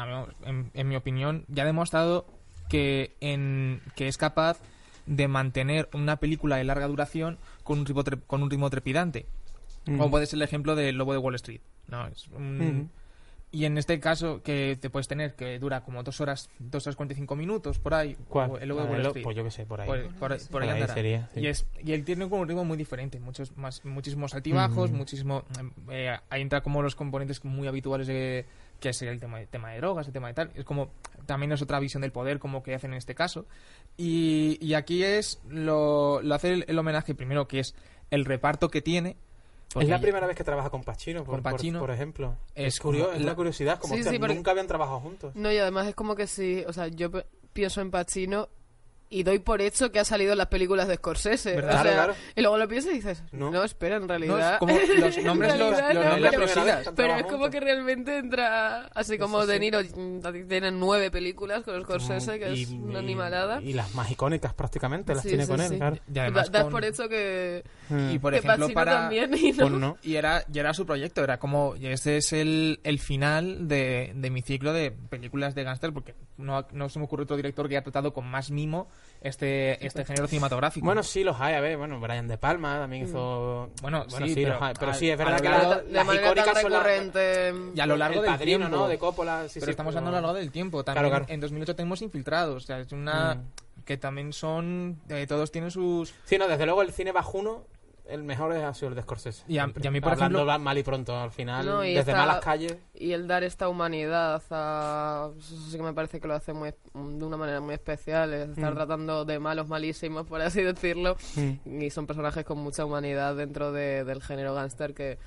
[SPEAKER 1] en, en mi opinión ya ha demostrado que en que es capaz de mantener una película de larga duración con un ritmo tre- con un ritmo trepidante
[SPEAKER 2] Mm.
[SPEAKER 1] como puede ser el ejemplo del Lobo de Wall Street. ¿no? Es un-
[SPEAKER 2] Mm.
[SPEAKER 1] Y en este caso, que te puedes tener que dura como dos horas, dos horas 45 minutos, por ahí.
[SPEAKER 2] ¿Cuál?
[SPEAKER 1] o El de
[SPEAKER 2] Ah,
[SPEAKER 1] Wall Street.
[SPEAKER 2] Pues yo qué sé, por ahí.
[SPEAKER 1] Por, por- por
[SPEAKER 2] Por
[SPEAKER 1] ahí
[SPEAKER 2] ahí sería, sí.
[SPEAKER 1] y, es, y él tiene como un ritmo muy diferente, muchos más, muchísimos altibajos,
[SPEAKER 2] Ujú.
[SPEAKER 1] muchísimo... eh, ahí entra como los componentes muy habituales de que es el tema, de- tema de drogas, el tema de tal. Es como... También es otra visión del poder como que hacen en este caso. Y, y aquí es... Lo, lo hace el, el homenaje primero, que es el reparto que tiene.
[SPEAKER 2] Es la primera vez que trabaja con Pacino, por,
[SPEAKER 1] Con
[SPEAKER 2] por-
[SPEAKER 1] Pacino.
[SPEAKER 2] por, ejemplo.
[SPEAKER 1] Es
[SPEAKER 2] Es, curioso,
[SPEAKER 1] como
[SPEAKER 2] es
[SPEAKER 1] la-
[SPEAKER 2] curiosidad, como
[SPEAKER 3] Sí,
[SPEAKER 2] que
[SPEAKER 3] sí, porque-
[SPEAKER 2] nunca habían trabajado juntos.
[SPEAKER 3] No, y además es como que si, o sea, yo pe- pienso en Pacino y doy por hecho que ha salido en las películas de Scorsese.
[SPEAKER 1] ¿Verdad?
[SPEAKER 3] O sea,
[SPEAKER 2] Claro, claro.
[SPEAKER 3] Y luego lo piensas y dices, no,
[SPEAKER 2] No.
[SPEAKER 3] espera, en
[SPEAKER 1] No,
[SPEAKER 3] realidad.
[SPEAKER 1] es como los nombres los, los
[SPEAKER 3] no,
[SPEAKER 1] nombres
[SPEAKER 3] pero- es como que realmente entra, así como De. Niro, mm, tienen nueve películas con Scorsese, que es una
[SPEAKER 2] y-
[SPEAKER 3] animalada.
[SPEAKER 2] Y las más icónicas prácticamente las
[SPEAKER 3] Sí,
[SPEAKER 2] tiene
[SPEAKER 3] sí,
[SPEAKER 2] con él,
[SPEAKER 3] sí.
[SPEAKER 2] claro.
[SPEAKER 1] Y además
[SPEAKER 3] Da- das
[SPEAKER 1] con-
[SPEAKER 3] por hecho que,
[SPEAKER 1] y por
[SPEAKER 3] que
[SPEAKER 1] ejemplo
[SPEAKER 3] Pacino
[SPEAKER 1] para
[SPEAKER 3] también y no.
[SPEAKER 2] Pues no.
[SPEAKER 1] y era y era su proyecto era como y este es el, el final de, de mi ciclo de películas de gángster porque no, no se me ocurre otro director que haya tratado con más mimo este este género cinematográfico
[SPEAKER 2] Bueno, sí los hay, a ver, bueno, Brian De Palma también hizo...
[SPEAKER 1] Bueno, sí,
[SPEAKER 2] sí,
[SPEAKER 1] pero
[SPEAKER 2] los hay. Pero sí, es verdad
[SPEAKER 1] lo
[SPEAKER 2] que la- las icónicas son las-
[SPEAKER 1] y a lo largo
[SPEAKER 2] el
[SPEAKER 1] del
[SPEAKER 2] padrino,
[SPEAKER 1] tiempo
[SPEAKER 2] ¿no? De Coppola, sí,
[SPEAKER 1] pero
[SPEAKER 2] sí,
[SPEAKER 1] estamos hablando a lo largo del tiempo también
[SPEAKER 2] Claro, claro.
[SPEAKER 1] en 2008 tenemos infiltrados o sea es una
[SPEAKER 2] Mm.
[SPEAKER 1] que también son eh, todos tienen sus
[SPEAKER 2] Sí, no, desde luego el cine bajuno el mejor ha sido el de Scorsese.
[SPEAKER 1] Y a- y a mí, por
[SPEAKER 2] Hablando
[SPEAKER 1] ejemplo-
[SPEAKER 2] mal y pronto, al final,
[SPEAKER 3] No,
[SPEAKER 2] desde
[SPEAKER 3] está-
[SPEAKER 2] malas calles.
[SPEAKER 3] Y el dar esta humanidad a... Eso sí que me parece que lo hace muy, de una manera muy especial. Es estar
[SPEAKER 2] Mm.
[SPEAKER 3] tratando de malos malísimos, por así decirlo. Y son personajes con mucha humanidad dentro de- del género gángster que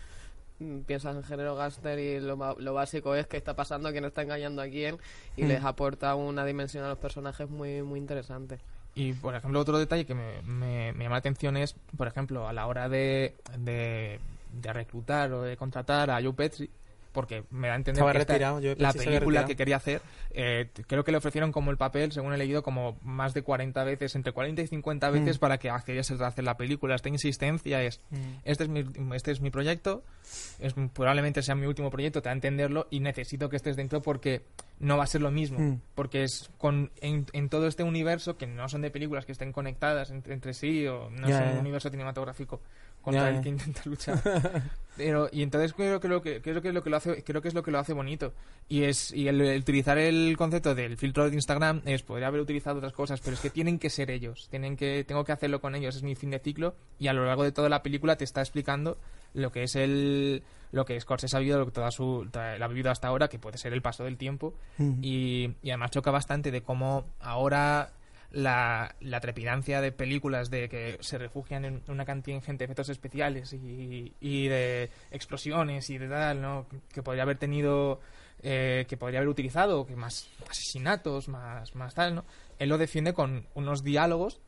[SPEAKER 3] mm, piensas en género gángster y lo, lo básico es qué está pasando, quién está engañando a quién y
[SPEAKER 2] Mm.
[SPEAKER 3] les aporta una dimensión a los personajes muy muy interesante.
[SPEAKER 1] Y, por ejemplo, otro detalle que me, me- llama la atención es, por ejemplo, a la hora de, de, de reclutar o de contratar a Joe Petri, porque me da a entender que
[SPEAKER 2] retirado,
[SPEAKER 1] la película que quería hacer, eh, creo que le ofrecieron como el papel, según he leído, como más de 40 veces, entre 40 y 50 veces
[SPEAKER 2] Mm.
[SPEAKER 1] para que accediese a hacer la película. Esta insistencia es, este es mi, este es mi proyecto, es, probablemente sea mi último proyecto, te da a entenderlo y necesito que estés dentro porque no va a ser lo mismo.
[SPEAKER 2] Mm.
[SPEAKER 1] Porque es con, en, en todo este universo, que no son de películas que estén conectadas entre, entre sí, o no
[SPEAKER 2] Ya,
[SPEAKER 1] es un universo cinematográfico contra el que intenta luchar. Pero, y entonces creo que lo que, creo que es lo que lo hace, creo que es lo que lo hace bonito. Y es, y el, el utilizar el concepto del filtro de Instagram es podría haber utilizado otras cosas, pero es que tienen que ser ellos, tienen que, tengo que hacerlo con ellos, es mi fin de ciclo, y a lo largo de toda la película te está explicando lo que es el, lo que Scorsese ha vivido, lo que toda su, toda- la ha vivido hasta ahora, que puede ser el paso del tiempo, y, y además choca bastante de cómo ahora la, la trepidancia de películas de que se refugian en una contingente de efectos especiales y, y de explosiones y de tal, ¿no? Que podría haber tenido, eh, que podría haber utilizado, que más asesinatos, más, más tal, ¿no? Él lo defiende con unos diálogos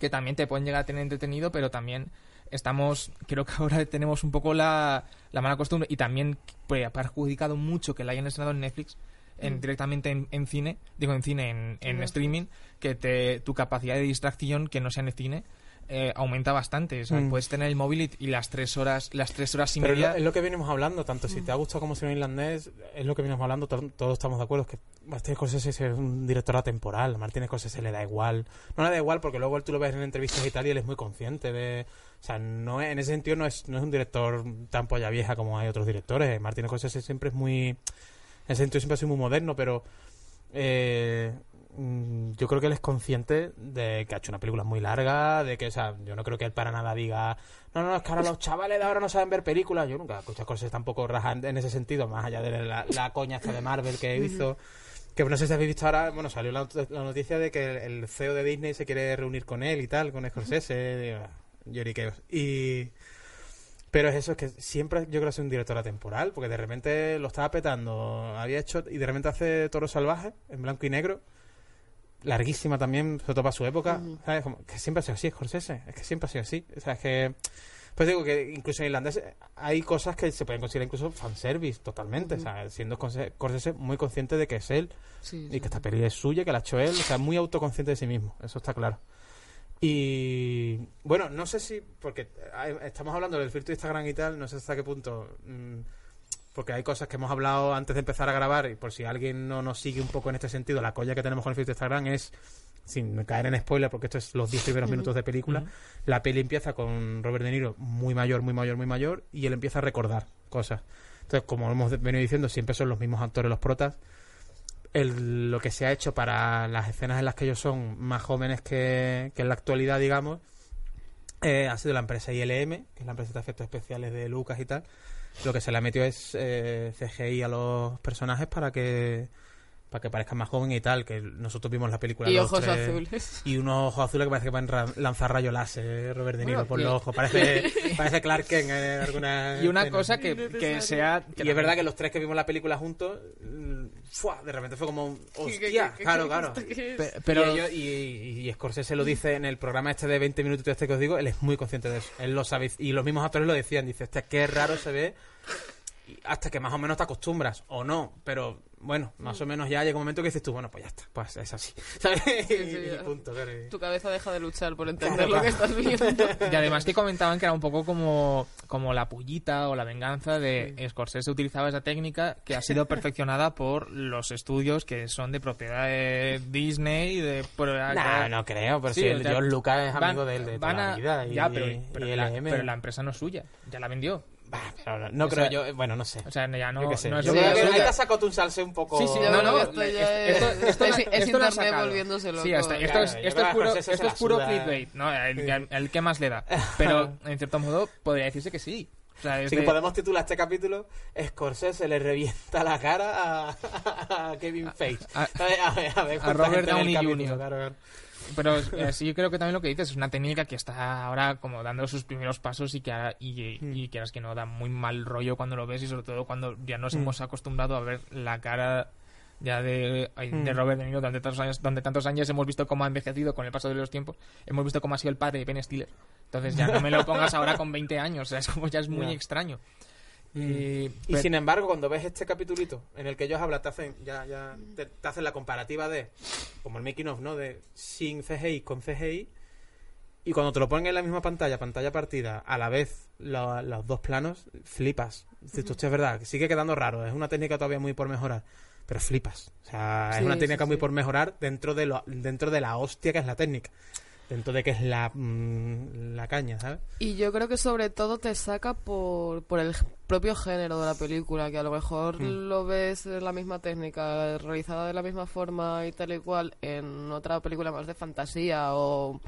[SPEAKER 1] que también te pueden llegar a tener entretenido, pero también estamos, creo que ahora tenemos un poco la, la mala costumbre y también pues, ha perjudicado mucho que la hayan estrenado en Netflix, en, directamente en, en cine, digo en cine, en, en streaming, que te, tu capacidad de distracción, que no sea en el cine, eh, aumenta bastante. O sea,
[SPEAKER 2] Mm.
[SPEAKER 1] puedes tener el móvil y, y las tres horas, las tres horas y
[SPEAKER 2] Pero es lo,
[SPEAKER 1] media.
[SPEAKER 2] es lo que venimos hablando, tanto si te ha gustado como si no irlandés, es lo que venimos hablando, to- todos estamos de acuerdo, es que Martin Scorsese es un director atemporal, a Scorsese le da igual, no le da igual porque luego él tú lo ves en entrevistas y tal y él es muy consciente de... O sea, no es- en ese sentido no es, no es un director tan polla vieja como hay otros directores, Martin Scorsese siempre es muy... En ese sentido siempre ha sido muy moderno, pero... eh, mm, yo creo que él es consciente de que ha hecho una película muy larga, de que, o sea, yo no creo que él para nada diga, no, no, es que ahora los chavales de ahora no saben ver películas. Yo nunca he escuchado cosas tampoco rajan en ese sentido, más allá de la, la coña esta de Marvel que hizo. Que no sé si habéis visto ahora, bueno, salió la, la noticia de que el CEO de Disney se quiere reunir con él y tal, con Scorsese, lloriqueos. Y... Pero es eso, es que siempre yo creo que es un director atemporal, porque de repente lo estaba petando, había hecho, y de repente hace Toro Salvaje, en blanco y negro, larguísima también, sobre todo para su época,
[SPEAKER 3] Ujú.
[SPEAKER 2] ¿sabes? Como que siempre ha sido así, Scorsese, es que siempre ha sido así, o sea, es que... Pues digo que incluso en irlandés hay cosas que se pueden considerar incluso fanservice totalmente, o sea, siendo Scorsese muy consciente de que es él
[SPEAKER 3] Sí,
[SPEAKER 2] y que esta peli es suya, que la ha hecho él, o sea, muy autoconsciente de sí mismo, eso está claro. Y bueno, no sé si, porque estamos hablando del filtro de Instagram y tal, no sé hasta qué punto, mm, porque hay cosas que hemos hablado antes de empezar a grabar y por si alguien no nos sigue un poco en este sentido, la colla que tenemos con el filtro de Instagram es, sin caer en spoiler, porque esto es los 10 primeros minutos de película, la peli empieza con Robert De Niro muy mayor, muy mayor, muy mayor, y él empieza a recordar cosas. Entonces, como hemos venido diciendo, siempre son los mismos actores los protas. El- lo que se ha hecho para las escenas en las que ellos son más jóvenes que, que en la actualidad, digamos, eh, ha sido la empresa ILM, que es la empresa de efectos especiales de Lucas y tal. Lo que se le ha metido es eh, CGI a los personajes para que para que parezcan más jóvenes y tal, que nosotros vimos la película
[SPEAKER 3] Y
[SPEAKER 2] los
[SPEAKER 3] ojos
[SPEAKER 2] tres-
[SPEAKER 3] azules.
[SPEAKER 2] y unos ojos azules que parece que van a lanzar rayo láser, Robert De Niro,
[SPEAKER 3] Bueno,
[SPEAKER 2] por
[SPEAKER 3] bien.
[SPEAKER 2] los ojos. Parece, parece Clark Kent en alguna
[SPEAKER 1] Y una
[SPEAKER 2] escena.
[SPEAKER 1] cosa que, que sea... que
[SPEAKER 2] Y es verdad que los tres que vimos la película juntos, mm, ¡fua! de repente fue como, hostia, claro, claro.
[SPEAKER 1] Pe-
[SPEAKER 2] Pero
[SPEAKER 1] Pero,
[SPEAKER 2] y, ellos- y, y Scorsese lo dice en el programa este de 20 minutos este que os digo, él es muy consciente de eso. Él lo sabe. Y los mismos actores lo decían. Dice, hostia, qué raro se ve. Y hasta que más o menos te acostumbras. O no. Pero bueno, más o menos ya llega un momento que dices tú, bueno, pues ya está. Pues es así. ¿Sabes?
[SPEAKER 3] sí,
[SPEAKER 2] y, punto. claro, y-
[SPEAKER 3] Tu cabeza deja de luchar por entender
[SPEAKER 2] Claro,
[SPEAKER 3] lo que estás viendo.
[SPEAKER 1] Y además que comentaban que era un poco como, como la pullita o la venganza de Scorsese utilizaba esa técnica que ha sido perfeccionada por los estudios que son de propiedad de Disney de por-
[SPEAKER 2] No, no creo, pero
[SPEAKER 1] Sí,
[SPEAKER 2] si
[SPEAKER 1] o
[SPEAKER 2] el
[SPEAKER 1] sea,
[SPEAKER 2] John Lucas es
[SPEAKER 1] van-
[SPEAKER 2] amigo de él de toda
[SPEAKER 1] van
[SPEAKER 2] la
[SPEAKER 1] a-
[SPEAKER 2] vida. Y,
[SPEAKER 1] ya, pero, pero
[SPEAKER 2] y
[SPEAKER 1] la, pero la empresa no es suya, ya la vendió.
[SPEAKER 2] Bah, pero no, creo
[SPEAKER 1] sea,
[SPEAKER 2] yo. eh, Bueno, no sé.
[SPEAKER 1] O sea, ya no,
[SPEAKER 2] yo sé.
[SPEAKER 1] no es
[SPEAKER 2] Yo creo que sacado tú un salse un poco.
[SPEAKER 1] Sí, sí, no, no,
[SPEAKER 3] esto ya es,
[SPEAKER 1] esto-
[SPEAKER 3] es- es
[SPEAKER 1] esto lo ha
[SPEAKER 3] internet
[SPEAKER 1] sacado.
[SPEAKER 3] volviéndose loco.
[SPEAKER 1] Sí, esto, esto
[SPEAKER 2] Claro,
[SPEAKER 1] es,
[SPEAKER 2] yo
[SPEAKER 1] esto
[SPEAKER 2] creo
[SPEAKER 1] es
[SPEAKER 2] que
[SPEAKER 1] puro, esto es puro clickbait, ¿no? El,
[SPEAKER 2] Sí.
[SPEAKER 1] que- el que más le da. Pero, en cierto modo, podría decirse que sí. O sea,
[SPEAKER 2] que podemos titular este capítulo Scorsese le revienta la cara a, a Kevin Feige.
[SPEAKER 1] A-
[SPEAKER 2] A, ver, a ver, a ver
[SPEAKER 1] Robert Downey Jr..
[SPEAKER 2] claro, claro.
[SPEAKER 1] Pero eh, sí, yo creo que también lo que dices es una técnica que está ahora como dando sus primeros pasos y que ahora, y,
[SPEAKER 2] Mm.
[SPEAKER 1] y quieras que no da muy mal rollo cuando lo ves y sobre todo cuando ya nos
[SPEAKER 2] Mm.
[SPEAKER 1] hemos acostumbrado a ver la cara ya de, de
[SPEAKER 2] Mm.
[SPEAKER 1] Robert De Niro durante tantos años durante tantos años hemos visto cómo ha envejecido con el paso de los tiempos hemos visto cómo ha sido el padre de Ben Stiller entonces ya no me lo pongas ahora con 20 años o sea, es como ya es muy extraño y,
[SPEAKER 2] Y sin embargo, cuando ves este capitulito en el que ellos hablan, te hacen, ya, ya, te, te hacen la comparativa de, como el making of, ¿no? De sin CGI con CGI. Y cuando te lo ponen en la misma pantalla, pantalla partida, a la vez lo- los dos planos, flipas. Dices, "Hostia, es verdad, sigue quedando raro, es una técnica todavía muy por mejorar. Pero flipas. O sea, es una
[SPEAKER 3] sí,
[SPEAKER 2] técnica muy
[SPEAKER 3] sí.
[SPEAKER 2] por mejorar dentro de, lo, dentro de la hostia que es la técnica. Dentro de que es la, mm, la caña, ¿sabes?
[SPEAKER 3] Y yo creo que sobre todo te saca por, por el propio género de la película, que a lo mejor
[SPEAKER 2] Mm.
[SPEAKER 3] lo ves en la misma técnica, realizada de la misma forma y tal y cual en otra película más de fantasía o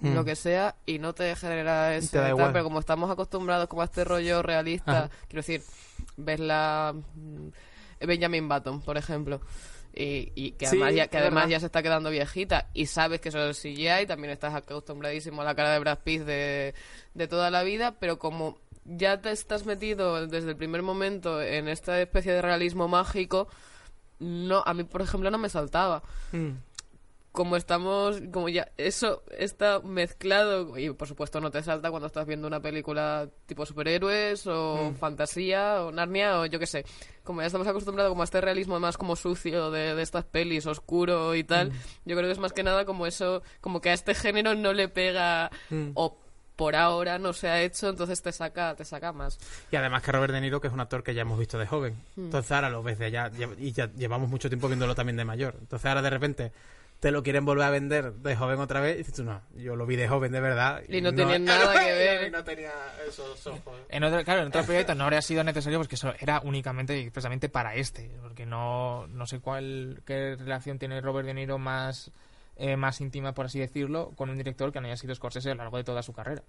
[SPEAKER 2] Mm.
[SPEAKER 3] lo que sea y no te genera ese
[SPEAKER 2] Te da
[SPEAKER 3] tal,
[SPEAKER 2] igual.
[SPEAKER 3] pero como estamos acostumbrados como a este rollo realista,
[SPEAKER 2] Ajá.
[SPEAKER 3] quiero decir, ves la mm, Benjamin Button, por ejemplo. Y, y que
[SPEAKER 2] Sí,
[SPEAKER 3] además, ya, que además ya se está quedando viejita y sabes que eso es CGI, también estás acostumbradísimo a la cara de Brad Pitt de, de toda la vida, pero como ya te estás metido desde el primer momento en esta especie de realismo mágico, no a mí, por ejemplo, no me saltaba
[SPEAKER 2] Mm.
[SPEAKER 3] Como estamos, como ya eso está mezclado y por supuesto no te salta cuando estás viendo una película tipo superhéroes o
[SPEAKER 2] Mm.
[SPEAKER 3] fantasía o Narnia o yo qué sé. Como ya estamos acostumbrados como a este realismo más como sucio de, de estas pelis, oscuro y tal, yo creo que es más que nada como eso, como que a este género no le pega
[SPEAKER 2] Mm.
[SPEAKER 3] o por ahora no se ha hecho, entonces te saca, te saca más.
[SPEAKER 2] Y además que Robert De Niro, que es un actor que ya hemos visto de joven. Entonces ahora lo ves de ya, lle- y ya llevamos mucho tiempo viéndolo también de mayor. Entonces ahora de repente te lo quieren volver a vender de joven otra vez y dices tú, no, yo lo vi de joven de verdad.
[SPEAKER 3] Y no tenía nada que ver.
[SPEAKER 2] Y no tenía esos ojos.
[SPEAKER 1] En otro, claro, en otro proyecto no habría sido necesario porque eso era únicamente y expresamente para este. Porque no, no sé cuál qué relación tiene Robert De Niro más, eh, más íntima, por así decirlo, con un director que no haya sido Scorsese a lo largo de toda su carrera.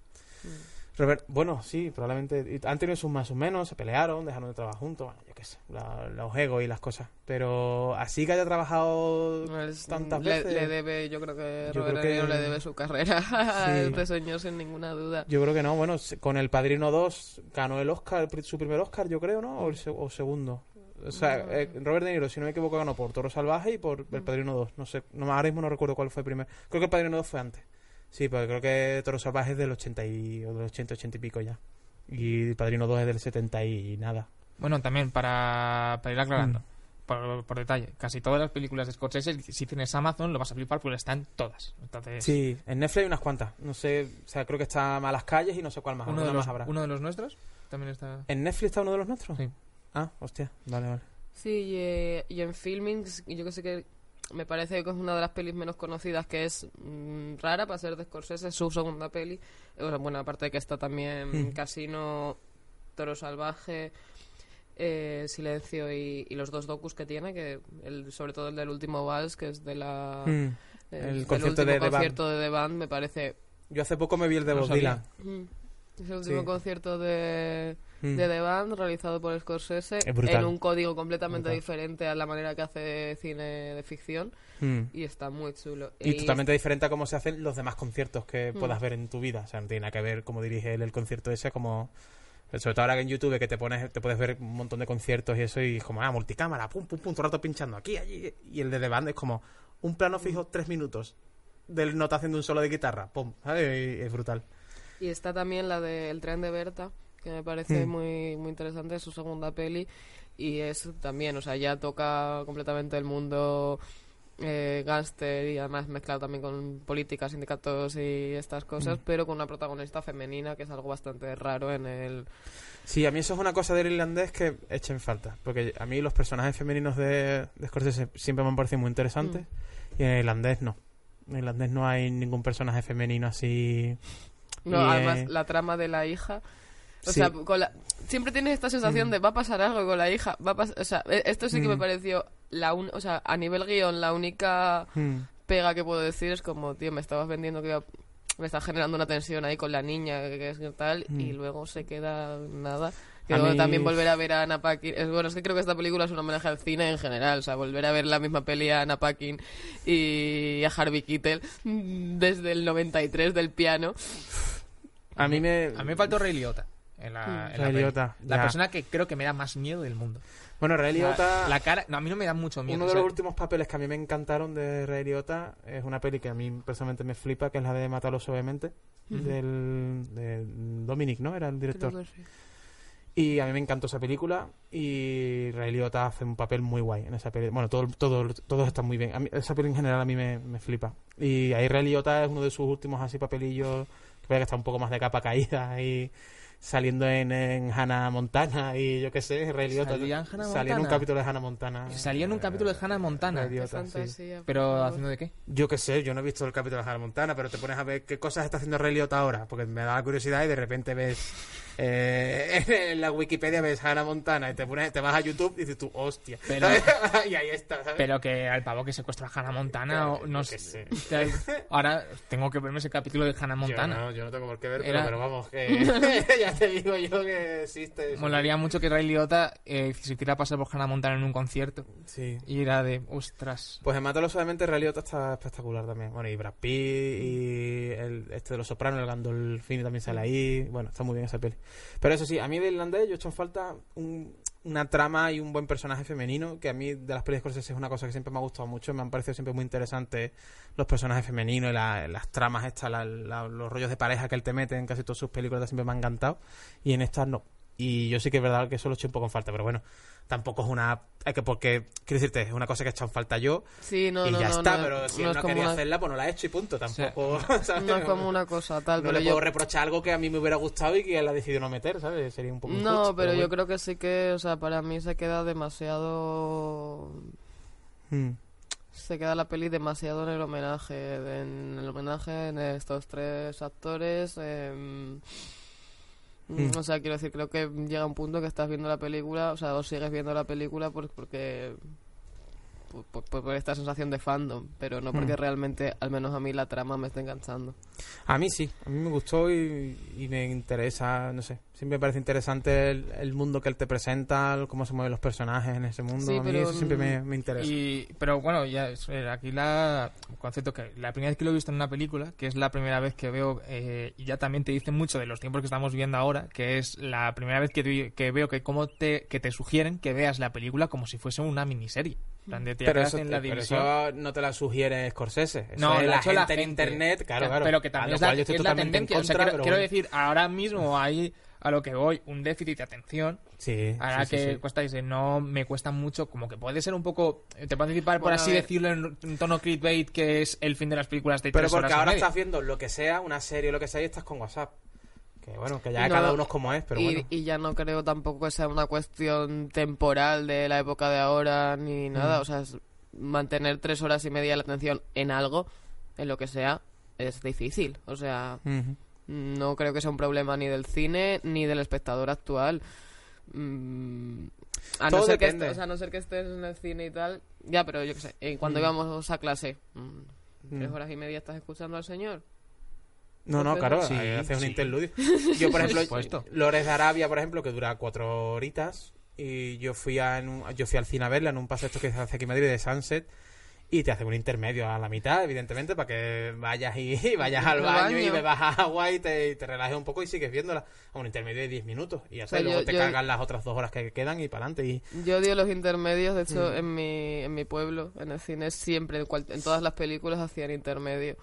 [SPEAKER 2] Robert, bueno, sí, probablemente. Han tenido sus más o menos, se pelearon, dejaron de trabajar juntos, bueno, yo qué sé, la- los egos y las cosas. Pero así que haya trabajado
[SPEAKER 3] Pues,
[SPEAKER 2] tantas
[SPEAKER 3] le,
[SPEAKER 2] veces.
[SPEAKER 3] le debe, yo creo que
[SPEAKER 2] Yo
[SPEAKER 3] Robert
[SPEAKER 2] creo
[SPEAKER 3] De Niro
[SPEAKER 2] que-
[SPEAKER 3] le debe su carrera a
[SPEAKER 2] Sí.
[SPEAKER 3] este señor sin ninguna duda.
[SPEAKER 2] Yo creo que no, bueno, con El Padrino 2 ganó el Oscar, su primer Oscar, yo creo, ¿no? O, el o segundo. O sea, eh, Robert De Niro, si no me equivoco, ganó por Toro Salvaje y por El Padrino 2. No sé, no, ahora mismo no recuerdo cuál fue el primer. Creo que El Padrino 2 fue antes. Sí, porque creo que Toro Salvaje es del 80 y, o del 80, 80 y pico ya. Y Padrino 2 es del 70 y nada.
[SPEAKER 1] Bueno, también para, para ir aclarando,
[SPEAKER 2] Mm.
[SPEAKER 1] por, por detalle, casi todas las películas de Scorsese, si tienes Amazon, lo vas a flipar porque están todas. Entonces,
[SPEAKER 2] Sí, en Netflix hay unas cuantas. No sé, o sea, creo que está Malas Calles y no sé cuál más.
[SPEAKER 1] uno, de los,
[SPEAKER 2] más habrá.
[SPEAKER 1] uno de los nuestros también está...
[SPEAKER 2] ¿En Netflix está uno de los nuestros?
[SPEAKER 1] Sí.
[SPEAKER 2] Ah, hostia, vale, vale.
[SPEAKER 3] Sí, y, eh, y en filming, yo que sé que me parece que es una de las pelis menos conocidas que es mm, rara para ser de Scorsese, es su segunda peli. Sea, bueno, aparte de que está también
[SPEAKER 2] Mm.
[SPEAKER 3] Casino, Toro Salvaje, eh, Silencio y, y los dos docus que tiene, que el, sobre todo el del último Vals, que es de la...
[SPEAKER 2] Mm.
[SPEAKER 3] eh,
[SPEAKER 2] El concierto de The Band.
[SPEAKER 3] concierto de The Band, me parece...
[SPEAKER 2] Yo hace poco me vi el de
[SPEAKER 1] No
[SPEAKER 2] Bob. Dylan.
[SPEAKER 3] mm, Es el último
[SPEAKER 2] Sí.
[SPEAKER 3] concierto de,
[SPEAKER 2] Mm.
[SPEAKER 3] de The Band realizado por Scorsese
[SPEAKER 2] Es
[SPEAKER 3] en un código completamente
[SPEAKER 2] Brutal.
[SPEAKER 3] diferente a la manera que hace cine de ficción
[SPEAKER 2] Mm.
[SPEAKER 3] y está muy chulo.
[SPEAKER 2] Y totalmente diferente a cómo se hacen los demás conciertos que
[SPEAKER 3] Mm.
[SPEAKER 2] puedas ver en tu vida. O sea, no tiene nada que ver cómo dirige él el concierto ese, como... Sobre todo ahora que en YouTube que te pones te puedes ver un montón de conciertos y eso y es como, ah, multicámara, pum, pum, pum, todo el rato pinchando aquí, allí. Y el de The Band es como un plano fijo, tres minutos, del nota haciendo un solo de guitarra, pum, ¿sabes? Y es brutal.
[SPEAKER 3] Y está también la de El tren de Berta, que me parece
[SPEAKER 2] Mm.
[SPEAKER 3] muy, muy interesante, es su segunda peli. Y es también, o sea, ya toca completamente el mundo eh, gángster y además mezclado también con política, sindicatos y estas cosas,
[SPEAKER 2] Mm.
[SPEAKER 3] pero con una protagonista femenina, que es algo bastante raro en el...
[SPEAKER 2] Sí, a mí eso es una cosa del irlandés que echen falta. Porque a mí los personajes femeninos de, de Scorsese siempre me han parecido muy interesantes.
[SPEAKER 3] Mm.
[SPEAKER 2] Y en el irlandés no. En el irlandés no hay ningún personaje femenino así.
[SPEAKER 3] No,
[SPEAKER 2] Y,
[SPEAKER 3] además,
[SPEAKER 2] eh,
[SPEAKER 3] la trama de la hija O
[SPEAKER 2] Sí.
[SPEAKER 3] sea, con la- siempre tienes esta sensación
[SPEAKER 1] Mm.
[SPEAKER 3] de va a pasar algo con la hija. Va a pas- o sea, e- esto sí que me
[SPEAKER 2] Mm.
[SPEAKER 3] pareció, la un- o sea, a nivel guion, la única
[SPEAKER 2] Mm.
[SPEAKER 3] pega que puedo decir es como, tío, me estabas vendiendo que iba- me está generando una tensión ahí con la niña, que, que es tal, y luego se queda nada. Que
[SPEAKER 2] A
[SPEAKER 3] luego
[SPEAKER 2] mí-
[SPEAKER 3] también volver a ver a Anna Paquin. Es, bueno, es que creo que esta película es un homenaje al cine en general. O sea, volver a ver la misma peli a Anna Paquin y a Harvey Keitel desde el 93 del piano.
[SPEAKER 2] A mí me...
[SPEAKER 1] A mí me faltó Ray Liotta. En la, en la.
[SPEAKER 2] Liotta,
[SPEAKER 1] persona que creo que me da más miedo del mundo.
[SPEAKER 2] Bueno, Ray
[SPEAKER 1] La-
[SPEAKER 2] Liotta...
[SPEAKER 1] La, cara. No, a mí no me da mucho miedo.
[SPEAKER 2] Uno
[SPEAKER 1] o
[SPEAKER 2] de
[SPEAKER 1] sea,
[SPEAKER 2] los últimos papeles que a mí me encantaron de Ray Liotta es una peli que a mí personalmente me flipa, que es la de Mátalo suavemente,
[SPEAKER 3] Ujú.
[SPEAKER 2] del de Dominic, ¿no? Era el director.
[SPEAKER 3] Creo que sí.
[SPEAKER 2] Y a mí me encantó esa película y Ray Liotta hace un papel muy guay en esa peli. Bueno, todo, todo, todos están muy bien. A mí- esa peli en general a mí me, me flipa. Y ahí Ray Liotta es uno de sus últimos así papelillos que vaya que está un poco más de capa caída y saliendo en, en Hannah Montana y yo qué sé, Ray Liotta
[SPEAKER 1] ¿Salía en Hannah
[SPEAKER 2] salía en un capítulo de Hannah Montana.
[SPEAKER 1] Salía en un capítulo de Hannah Montana.
[SPEAKER 2] Liotta, sí.
[SPEAKER 1] Pero haciendo de qué?
[SPEAKER 2] Yo qué sé, yo no he visto el capítulo de Hannah Montana, pero te pones a ver qué cosas está haciendo Ray Liotta ahora, porque me da la curiosidad y de repente ves eh, en la Wikipedia ves Hannah Montana y te pones, te vas a YouTube y dices tú, hostia.
[SPEAKER 1] Pero-
[SPEAKER 2] y ahí está, ¿sabes?
[SPEAKER 1] Pero que al pavo que secuestra a Hannah Montana, o- no
[SPEAKER 2] Yo
[SPEAKER 1] sé.
[SPEAKER 2] sé.
[SPEAKER 1] Ahora tengo que verme ese capítulo de Hannah
[SPEAKER 2] Yo
[SPEAKER 1] Montana.
[SPEAKER 2] no, yo no tengo por qué ver,
[SPEAKER 1] Era-
[SPEAKER 2] pero, pero vamos, que ya te digo yo que existe. eso.
[SPEAKER 1] Molaría mucho que Ray Liotta eh, se hiciera pasar por Hannah Montana en un concierto.
[SPEAKER 2] Sí.
[SPEAKER 1] Y era de, ostras.
[SPEAKER 2] Pues en Mátalo solamente Ray Liotta está espectacular también. Bueno, y Brad Pitt y el, este de Los Sopranos, el Gandolfini también sale ahí. Bueno, está muy bien esa peli. Pero eso sí, a mí de irlandés yo he hecho en falta un- una trama y un buen personaje femenino, que a mí de las Scorsese es una cosa que siempre me ha gustado mucho. Me han parecido siempre muy interesantes los personajes femeninos y la- las tramas estas, la- la- los rollos de pareja que él te mete en casi todas sus películas siempre me han encantado. Y en estas no. Y yo sí que es verdad que eso lo he hecho un poco en falta, pero bueno, tampoco es una... Hay que, porque, quiero decirte, es una cosa que he echado en falta yo
[SPEAKER 3] Sí, no,
[SPEAKER 2] y
[SPEAKER 3] no,
[SPEAKER 2] ya
[SPEAKER 3] no,
[SPEAKER 2] está,
[SPEAKER 3] no,
[SPEAKER 2] pero si
[SPEAKER 3] no
[SPEAKER 2] quería
[SPEAKER 3] una-
[SPEAKER 2] hacerla, pues no la ha hecho y punto. Tampoco, ¿sabes?
[SPEAKER 3] No es como una cosa tal,
[SPEAKER 2] No
[SPEAKER 3] pero
[SPEAKER 2] le
[SPEAKER 3] yo...
[SPEAKER 2] puedo reprochar algo que a mí me hubiera gustado y que él ha decidido no meter, ¿sabes? Sería un poco
[SPEAKER 3] No,
[SPEAKER 2] injusto,
[SPEAKER 3] pero yo
[SPEAKER 2] bueno.
[SPEAKER 3] creo que sí que, o sea, para mí se queda demasiado...
[SPEAKER 2] Mm.
[SPEAKER 3] Se queda la peli demasiado en el homenaje, en el homenaje en estos tres actores. em, O sea, quiero decir, creo que llega un punto que estás viendo la película, o sea, o sigues viendo la película por- porque... Por, por- por esta sensación de fandom, pero no porque
[SPEAKER 2] Mm.
[SPEAKER 3] realmente, al menos a mí, la trama me esté enganchando.
[SPEAKER 2] A mí sí, a mí me gustó y, y me interesa, no sé, siempre me parece interesante el, el mundo que él te presenta, cómo se mueven los personajes en ese mundo,
[SPEAKER 3] Sí,
[SPEAKER 2] a mí
[SPEAKER 3] pero,
[SPEAKER 2] eso siempre me,
[SPEAKER 3] mm,
[SPEAKER 2] me interesa.
[SPEAKER 1] Y, pero bueno, ya es- eh, aquí la concepto que la primera vez que lo he visto en una película, que es la primera vez que veo, eh, y ya también te dice mucho de los tiempos que estamos viviendo ahora, que es la primera vez que, que veo que como te, que te sugieren que veas la película como si fuese una miniserie. De, te
[SPEAKER 2] Pero eso,
[SPEAKER 1] en la
[SPEAKER 2] pero
[SPEAKER 1] división.
[SPEAKER 2] eso no te la sugiere Scorsese. Eso
[SPEAKER 1] No,
[SPEAKER 2] es la gente
[SPEAKER 1] la
[SPEAKER 2] en internet, claro, claro.
[SPEAKER 1] Pero que también es la,
[SPEAKER 2] cual yo estoy
[SPEAKER 1] es la
[SPEAKER 2] totalmente en
[SPEAKER 1] tendencia. O sea,
[SPEAKER 2] contra,
[SPEAKER 1] quiero, decir, ahora mismo hay a lo que voy un déficit de atención.
[SPEAKER 2] Sí,
[SPEAKER 1] Ahora
[SPEAKER 2] sí,
[SPEAKER 1] que
[SPEAKER 2] sí.
[SPEAKER 1] cuesta dice, no me cuesta mucho, como que puede ser un poco, te puede anticipar por
[SPEAKER 3] Bueno,
[SPEAKER 1] así decirlo en un tono clickbait que es el fin de las películas de
[SPEAKER 2] Pero
[SPEAKER 1] tres
[SPEAKER 2] porque
[SPEAKER 1] horas
[SPEAKER 2] ahora estás viendo lo que sea, una serie o lo que sea, y estás con WhatsApp. Que bueno, que ya
[SPEAKER 3] No,
[SPEAKER 2] cada uno es como es, pero
[SPEAKER 3] y,
[SPEAKER 2] bueno.
[SPEAKER 3] y ya no creo tampoco que sea una cuestión temporal de la época de ahora ni nada.
[SPEAKER 2] Mm.
[SPEAKER 3] O sea, es mantener tres horas y media la atención en algo, en lo que sea, es difícil. O sea, no creo que sea un problema ni del cine ni del espectador actual. Mm, a,
[SPEAKER 2] Todo
[SPEAKER 3] no ser que estés, o sea, a no ser que estés en el cine y tal. Ya, pero yo qué sé. eh, cuando
[SPEAKER 2] Mm.
[SPEAKER 3] íbamos a clase, mm, tres horas y media estás escuchando al señor.
[SPEAKER 2] No, no, claro,
[SPEAKER 1] Sí,
[SPEAKER 2] ahí haces un
[SPEAKER 1] sí.
[SPEAKER 2] interludio. Yo, por ejemplo. Lores de Arabia, por ejemplo, que dura cuatro horitas, y yo fui, a, en un- yo fui al cine a verla en un paseo esto que se hace aquí en Madrid de Sunset, y te hacen un intermedio a la mitad, evidentemente, para que vayas y, y vayas al
[SPEAKER 3] Al
[SPEAKER 2] baño, y
[SPEAKER 3] baño.
[SPEAKER 2] bebas agua y te, y te relajes un poco y sigues viéndola. A un intermedio de 10 minutos, y ya está,
[SPEAKER 3] sea,
[SPEAKER 2] y luego
[SPEAKER 3] yo-
[SPEAKER 2] te
[SPEAKER 3] yo-
[SPEAKER 2] cargan las otras dos horas que quedan y para adelante. Y...
[SPEAKER 3] Yo odio los intermedios, de hecho,
[SPEAKER 2] Mm.
[SPEAKER 3] en, mi, en mi pueblo, en el cine, siempre, en, cual- en todas las películas hacían intermedio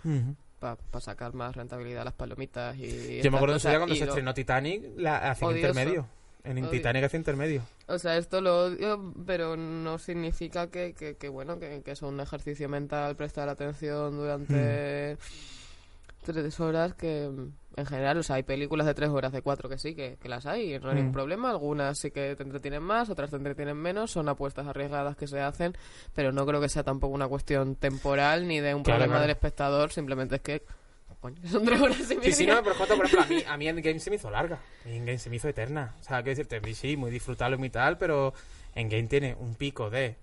[SPEAKER 3] para sacar más rentabilidad a las palomitas y...
[SPEAKER 2] Yo me acuerdo en su día
[SPEAKER 3] cosas,
[SPEAKER 2] cuando
[SPEAKER 3] y
[SPEAKER 2] se
[SPEAKER 3] lo-
[SPEAKER 2] estrenó Titanic, la
[SPEAKER 3] Odioso.
[SPEAKER 2] intermedio. En
[SPEAKER 3] Odio.
[SPEAKER 2] Titanic hacía intermedio.
[SPEAKER 3] O sea, esto lo odio, pero no significa que, que, que, bueno, que, que es un ejercicio mental prestar atención durante
[SPEAKER 2] Hmm.
[SPEAKER 3] tres horas que, en general, o sea, hay películas de tres horas, de cuatro que sí, que, que las hay, y no hay
[SPEAKER 2] Mm.
[SPEAKER 3] ningún problema. Algunas sí que te entretienen más, otras te entretienen menos, son apuestas arriesgadas que se hacen, pero no creo que sea tampoco una cuestión temporal ni de un
[SPEAKER 2] Claro,
[SPEAKER 3] problema
[SPEAKER 2] claro.
[SPEAKER 3] del espectador, simplemente es que cojones. Son tres horas y media.
[SPEAKER 2] Sí, sí, no, pero Jota, por ejemplo, a mí, a mí Endgame se me hizo larga. Endgame se me hizo eterna. O sea, que decirte, sí, muy disfrutable y muy tal, pero Endgame tiene un pico de.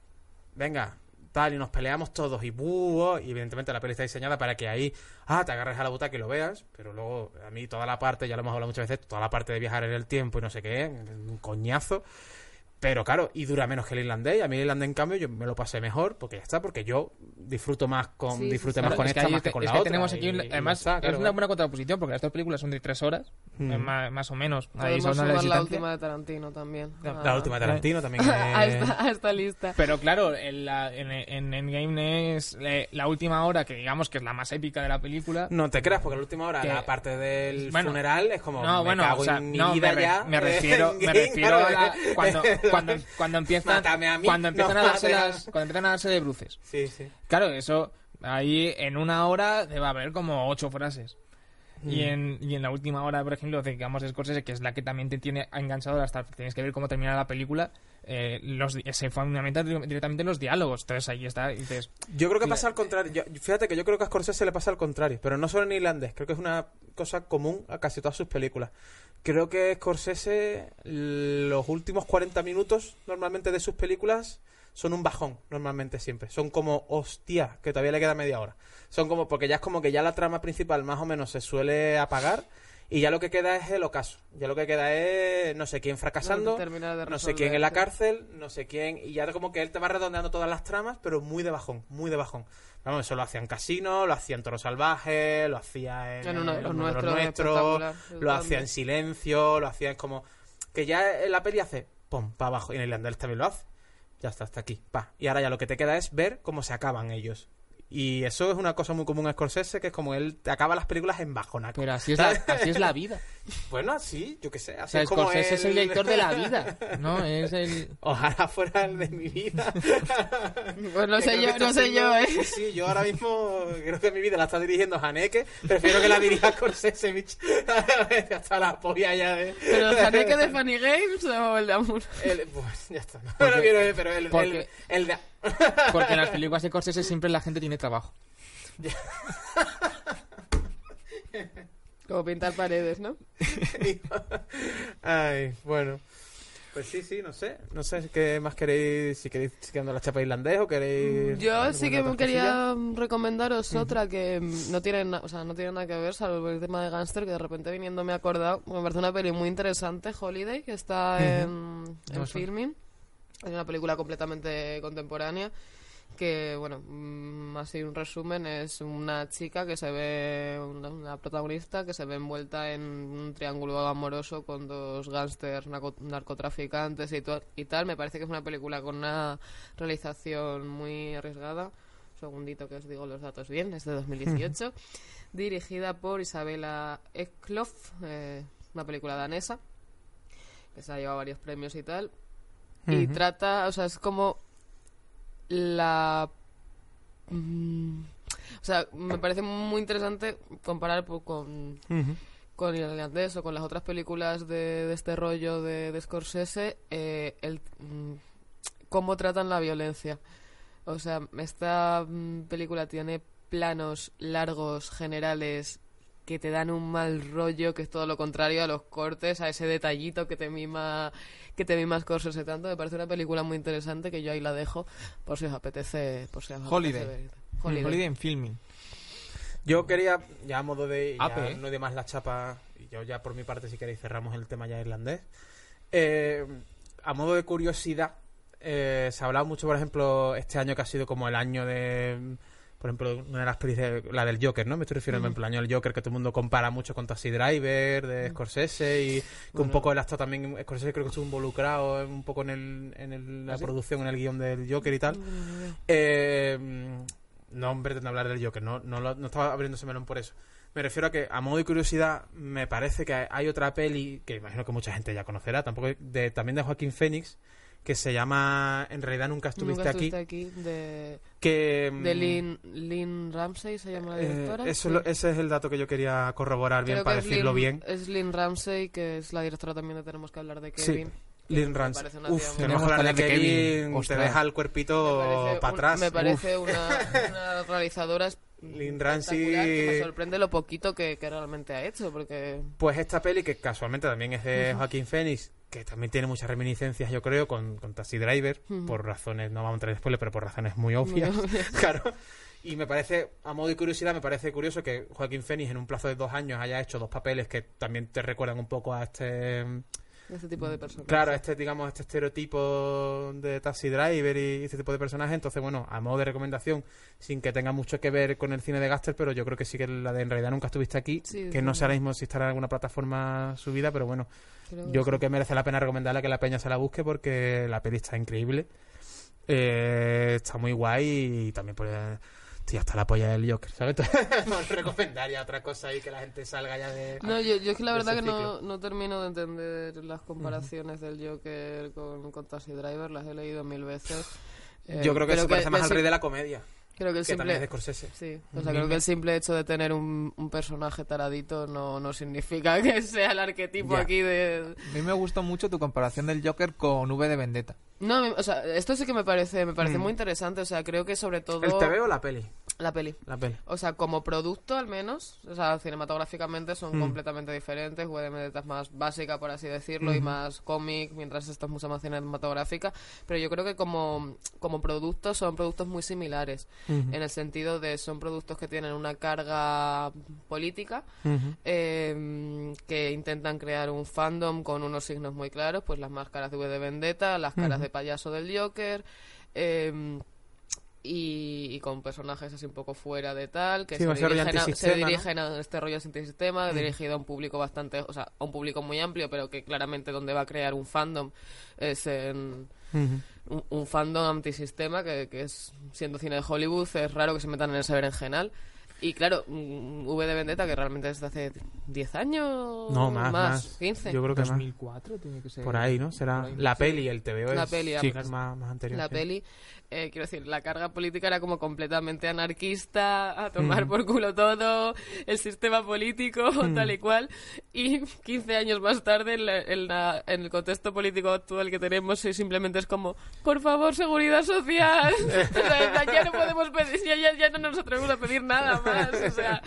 [SPEAKER 2] Venga, tal, y nos peleamos todos y buh, y evidentemente la peli está diseñada para que ahí, ah, te agarres a la butaca y lo veas, pero luego a mí toda la parte, ya lo hemos hablado muchas veces, toda la parte de viajar en el tiempo y no sé qué, un coñazo. Pero claro, y dura menos que el irlandés. Y a mí el irlandés, en cambio, yo me lo pasé mejor porque ya está, porque yo disfruto más con,
[SPEAKER 3] Sí, sí,
[SPEAKER 2] disfruté
[SPEAKER 3] sí.
[SPEAKER 2] más
[SPEAKER 1] Claro,
[SPEAKER 2] con
[SPEAKER 1] es que
[SPEAKER 2] esta
[SPEAKER 1] ahí
[SPEAKER 2] más que con
[SPEAKER 1] es
[SPEAKER 2] la
[SPEAKER 1] que
[SPEAKER 2] otra.
[SPEAKER 1] tenemos aquí,
[SPEAKER 2] y- y
[SPEAKER 1] además,
[SPEAKER 2] ya está,
[SPEAKER 1] es
[SPEAKER 2] claro.
[SPEAKER 1] una buena contraposición porque las dos películas son de tres horas,
[SPEAKER 2] Mm.
[SPEAKER 1] eh, más, más o menos. Ahí son
[SPEAKER 3] la
[SPEAKER 1] distancia.
[SPEAKER 3] última de Tarantino también.
[SPEAKER 1] La-
[SPEAKER 3] a-
[SPEAKER 2] La última de Tarantino también.
[SPEAKER 3] a,
[SPEAKER 2] es-
[SPEAKER 3] esta, a esta lista.
[SPEAKER 1] Pero claro, en, la- en, en Endgame es eh, la última hora que digamos que es la más épica de la película.
[SPEAKER 2] No te creas, porque la última hora,
[SPEAKER 1] Que-
[SPEAKER 2] la parte del
[SPEAKER 1] Bueno,
[SPEAKER 2] funeral, es como.
[SPEAKER 1] No,
[SPEAKER 2] me
[SPEAKER 1] bueno,
[SPEAKER 2] cago
[SPEAKER 1] o sea,
[SPEAKER 2] en mi
[SPEAKER 1] no,
[SPEAKER 2] vida
[SPEAKER 1] me, re-
[SPEAKER 2] ya.
[SPEAKER 1] me refiero, me refiero a la- cuando, cuando, cuando empiezan,
[SPEAKER 2] a mí,
[SPEAKER 1] cuando empiezan
[SPEAKER 2] no
[SPEAKER 1] a darse las, cuando empiezan a darse de bruces.
[SPEAKER 2] Sí, sí.
[SPEAKER 1] Claro, eso ahí en una hora debe haber como ocho frases. Y,
[SPEAKER 2] Mm.
[SPEAKER 1] en, y en la última hora, por ejemplo, digamos de Scorsese, que es la que también te tiene enganchado hasta tienes que ver cómo termina la película, eh, los, se fundamenta di- directamente en los diálogos. Entonces ahí está, y
[SPEAKER 2] Yo creo que pasa al contrario. Yo- fíjate que yo creo que a Scorsese le pasa al contrario, pero no solo en irlandés. Creo que es una cosa común a casi todas sus películas. Creo que Scorsese, los últimos 40 minutos normalmente de sus películas son un bajón, normalmente siempre. Son como, hostia, que todavía le queda media hora. Son como, porque ya es como que ya la trama principal más o menos se suele apagar y ya lo que queda es el ocaso. Ya lo que queda es no sé quién fracasando,
[SPEAKER 3] de
[SPEAKER 2] no sé quién en la cárcel, no sé quién, y ya como que él te va redondeando todas las tramas, pero muy de bajón, muy de bajón. Vamos, eso lo hacía en Casino, lo hacía en Toro Salvaje, lo hacía en,
[SPEAKER 3] En uno de los nuestros,
[SPEAKER 2] lo hacía en Silencio, lo hacía en como... Que ya la peli hace, pum, para abajo, y en el irlandés también lo hace. Ya está, hasta aquí, pa. Y ahora ya lo que te queda es ver cómo se acaban ellos. Y eso es una cosa muy común a Scorsese, que es como él te acaba las películas en bajonaco.
[SPEAKER 1] pero así es la, así es la vida.
[SPEAKER 2] Bueno, sí, yo qué sé.
[SPEAKER 1] O
[SPEAKER 2] Así
[SPEAKER 1] sea,
[SPEAKER 2] es como
[SPEAKER 1] Scorsese es el director de la vida, ¿no? Es el...
[SPEAKER 2] Ojalá fuera el de mi vida.
[SPEAKER 3] Pues no sé yo, no sé yo, ¿eh?
[SPEAKER 2] Sí, yo ahora mismo creo que mi vida la está dirigiendo Haneke. Prefiero que la dirija Scorsese, bicho. Hasta la polla ya de...
[SPEAKER 3] Pero Haneke de Funny Games o el de Amor.
[SPEAKER 2] El- pues ya está. No,
[SPEAKER 1] Porque-
[SPEAKER 2] no pero el, el,
[SPEAKER 1] porque-
[SPEAKER 2] el de...
[SPEAKER 1] Porque en las películas de Scorsese siempre la gente tiene trabajo.
[SPEAKER 3] Como pintar paredes, ¿no?
[SPEAKER 2] Ay, bueno. Pues sí, sí, no sé. No sé qué más queréis. Si queréis siguiendo la chapa irlandés o queréis.
[SPEAKER 3] Yo sí que me quería recomendaros otra que mm, no tiene, na- o sea, no tiene nada que ver, salvo el tema de Gangster, que de repente viniendo me he acordado. Me parece una peli muy interesante, Holiday, que está en, en filming. Es una película completamente contemporánea. Que, bueno, mm, así un resumen, es una chica que se ve, una, una protagonista que se ve envuelta en un triángulo amoroso con dos gángsters narco- narcotraficantes y, tal. Me parece que es una película con una realización muy arriesgada. Un segundito que os digo los datos bien, es de 2018. dirigida por Isabela Eklof, eh, una película danesa que se ha llevado varios premios y tal. Y trata, o sea, es como la... mm, o sea, me parece muy interesante comparar pues, con, con Irlandés o con las otras películas de, de este rollo de, de Scorsese, eh, el, mm, cómo tratan la violencia. O sea, esta mm, película tiene planos largos, generales, que te dan un mal rollo, que es todo lo contrario a los cortes, a ese detallito que te mima que te mima Scorsese tanto. Me parece una película muy interesante que yo ahí la dejo por si os apetece, por si os
[SPEAKER 1] Holiday.
[SPEAKER 3] apetece ver.
[SPEAKER 1] Holiday.
[SPEAKER 3] Holiday.
[SPEAKER 1] en filming.
[SPEAKER 2] Yo quería, ya a modo de. Ya
[SPEAKER 1] Ape.
[SPEAKER 2] no de más la chapa. Y yo ya por mi parte, si queréis, cerramos el tema ya irlandés. Eh, a modo de curiosidad, eh, se ha hablado mucho, por ejemplo, este año que ha sido como el año de. Por ejemplo, una de las pelis de- la del Joker, ¿no? Me estoy refiriendo,
[SPEAKER 3] Ujú.
[SPEAKER 2] en plan, el Joker que todo el mundo compara mucho con Taxi Driver, de Scorsese, y que un poco ha estado también, Scorsese creo que estuvo involucrado en- un poco en, el, en el- la
[SPEAKER 1] ¿Ah, sí?
[SPEAKER 2] producción, en el guion del Joker y tal.
[SPEAKER 3] Mm,
[SPEAKER 2] Eh, no, hombre, de hablar del Joker, no, no, lo- no estaba abriéndose melón por eso. Me refiero a que, a modo de curiosidad, me parece que hay otra peli que imagino que mucha gente ya conocerá, tampoco de, también de Joaquín Phoenix, que se llama En realidad nunca estuviste
[SPEAKER 3] Nunca
[SPEAKER 2] aquí.
[SPEAKER 3] estuviste aquí de,
[SPEAKER 2] Que,
[SPEAKER 3] de
[SPEAKER 2] mm,
[SPEAKER 3] Lynn, Lynn Ramsey, se llama la
[SPEAKER 2] eh,
[SPEAKER 3] directora.
[SPEAKER 2] eso
[SPEAKER 3] Sí.
[SPEAKER 2] lo- ese es el dato que yo quería corroborar bien
[SPEAKER 3] Creo
[SPEAKER 2] para decirlo
[SPEAKER 3] Lynn-
[SPEAKER 2] bien.
[SPEAKER 3] Es Lynn Ramsey, que es la directora también de Tenemos que hablar de
[SPEAKER 2] Sí,
[SPEAKER 3] Kevin. que
[SPEAKER 2] Lynn Ramsey. Uf, tenemos que hablar de Kevin, te
[SPEAKER 1] Ostras.
[SPEAKER 2] deja el
[SPEAKER 3] me
[SPEAKER 2] cuerpito
[SPEAKER 3] parece
[SPEAKER 2] para atrás.
[SPEAKER 3] Me parece una, una realizadora es-
[SPEAKER 2] Lynn
[SPEAKER 3] que me
[SPEAKER 2] Ramsey...
[SPEAKER 3] sorprende lo poquito que, que realmente ha hecho, porque...
[SPEAKER 2] Pues esta peli, que casualmente también es de Joaquín Phoenix, que también tiene muchas reminiscencias, yo creo, con, con Taxi Driver, por razones, no vamos a entrar en spoiler, pero por razones muy obvias, claro. Y me parece, a modo de curiosidad, me parece curioso que Joaquín Phoenix en un plazo de dos años haya hecho dos papeles que también te recuerdan un poco a este...
[SPEAKER 3] Este tipo de personas.
[SPEAKER 2] Claro, este, digamos, este estereotipo de Taxi Driver y este tipo de personajes. Entonces, bueno, a modo de recomendación, sin que tenga mucho que ver con el cine de Gaster, pero yo creo que sí que la de En realidad nunca estuviste aquí,
[SPEAKER 3] Sí,
[SPEAKER 2] que no sé ahora mismo si estará en alguna plataforma subida, pero bueno,
[SPEAKER 3] Creo
[SPEAKER 2] yo creo que merece la pena recomendarla que la peña se la busque porque la peli está increíble. Eh, está muy guay y también pues estoy hasta la polla del Joker, ¿sabes? no recomendaría otra cosa ahí que la gente salga ya de...
[SPEAKER 3] No, yo, yo es que la verdad que no, no termino de entender las comparaciones del Joker con, con Taxi Driver, las he leído mil veces. Eh,
[SPEAKER 2] yo creo que
[SPEAKER 3] pero
[SPEAKER 2] se parece más al rey de la comedia,
[SPEAKER 3] Creo que el
[SPEAKER 2] que también es
[SPEAKER 3] simple...
[SPEAKER 2] de Scorsese.
[SPEAKER 3] Sí, o sea, creo que el simple hecho de tener un, un personaje taradito no, no significa que sea el arquetipo
[SPEAKER 2] Ya.
[SPEAKER 3] aquí de...
[SPEAKER 1] A mí me gustó mucho tu comparación del Joker con V de Vendetta.
[SPEAKER 3] No, o sea, esto sí que me parece, me parece
[SPEAKER 2] Mm.
[SPEAKER 3] muy interesante, o sea, creo que sobre todo...
[SPEAKER 2] ¿El TV o la peli?
[SPEAKER 3] La peli.
[SPEAKER 2] La peli.
[SPEAKER 3] O sea, como producto al menos, o sea, cinematográficamente son
[SPEAKER 2] Mm.
[SPEAKER 3] completamente diferentes. V de Vendetta es más básica, por así decirlo, y más cómic, mientras esto es mucho más cinematográfica. Pero yo creo que como, como productos son productos muy similares, en el sentido de son productos que tienen una carga política, eh, que intentan crear un fandom con unos signos muy claros, pues las máscaras de V de Vendetta, las caras de payaso del Joker, eh, y, y con personajes así un poco fuera de tal, que
[SPEAKER 2] Sí,
[SPEAKER 3] se, dirigen a, se dirigen a este rollo antisistema,
[SPEAKER 2] Ujú.
[SPEAKER 3] dirigido a un público bastante, o sea, a un público muy amplio, pero que claramente donde va a crear un fandom es en un fandom antisistema que, que es siendo cine de Hollywood es raro que se metan en ese berenjenal y claro mm, V de Vendetta que realmente es de hace 10 años
[SPEAKER 2] No, más, más.
[SPEAKER 3] 15
[SPEAKER 2] Yo creo que más.
[SPEAKER 1] 2004 tiene que ser.
[SPEAKER 2] Por ahí, ¿no? Será
[SPEAKER 1] ahí.
[SPEAKER 2] la
[SPEAKER 1] Sí.
[SPEAKER 2] peli, el TVO
[SPEAKER 3] La
[SPEAKER 2] es
[SPEAKER 3] peli,
[SPEAKER 2] sí, más, más anterior.
[SPEAKER 3] la
[SPEAKER 2] sí.
[SPEAKER 3] peli eh, quiero decir la carga política era como completamente anarquista a tomar
[SPEAKER 2] Mm.
[SPEAKER 3] por culo todo el sistema político
[SPEAKER 2] Mm.
[SPEAKER 3] tal y cual y 15 años más tarde en, la- en la- en el contexto político actual que tenemos simplemente es como por favor seguridad social O sea, ya no podemos pedir ya, ya, ya no nos atrevemos a pedir nada más o sea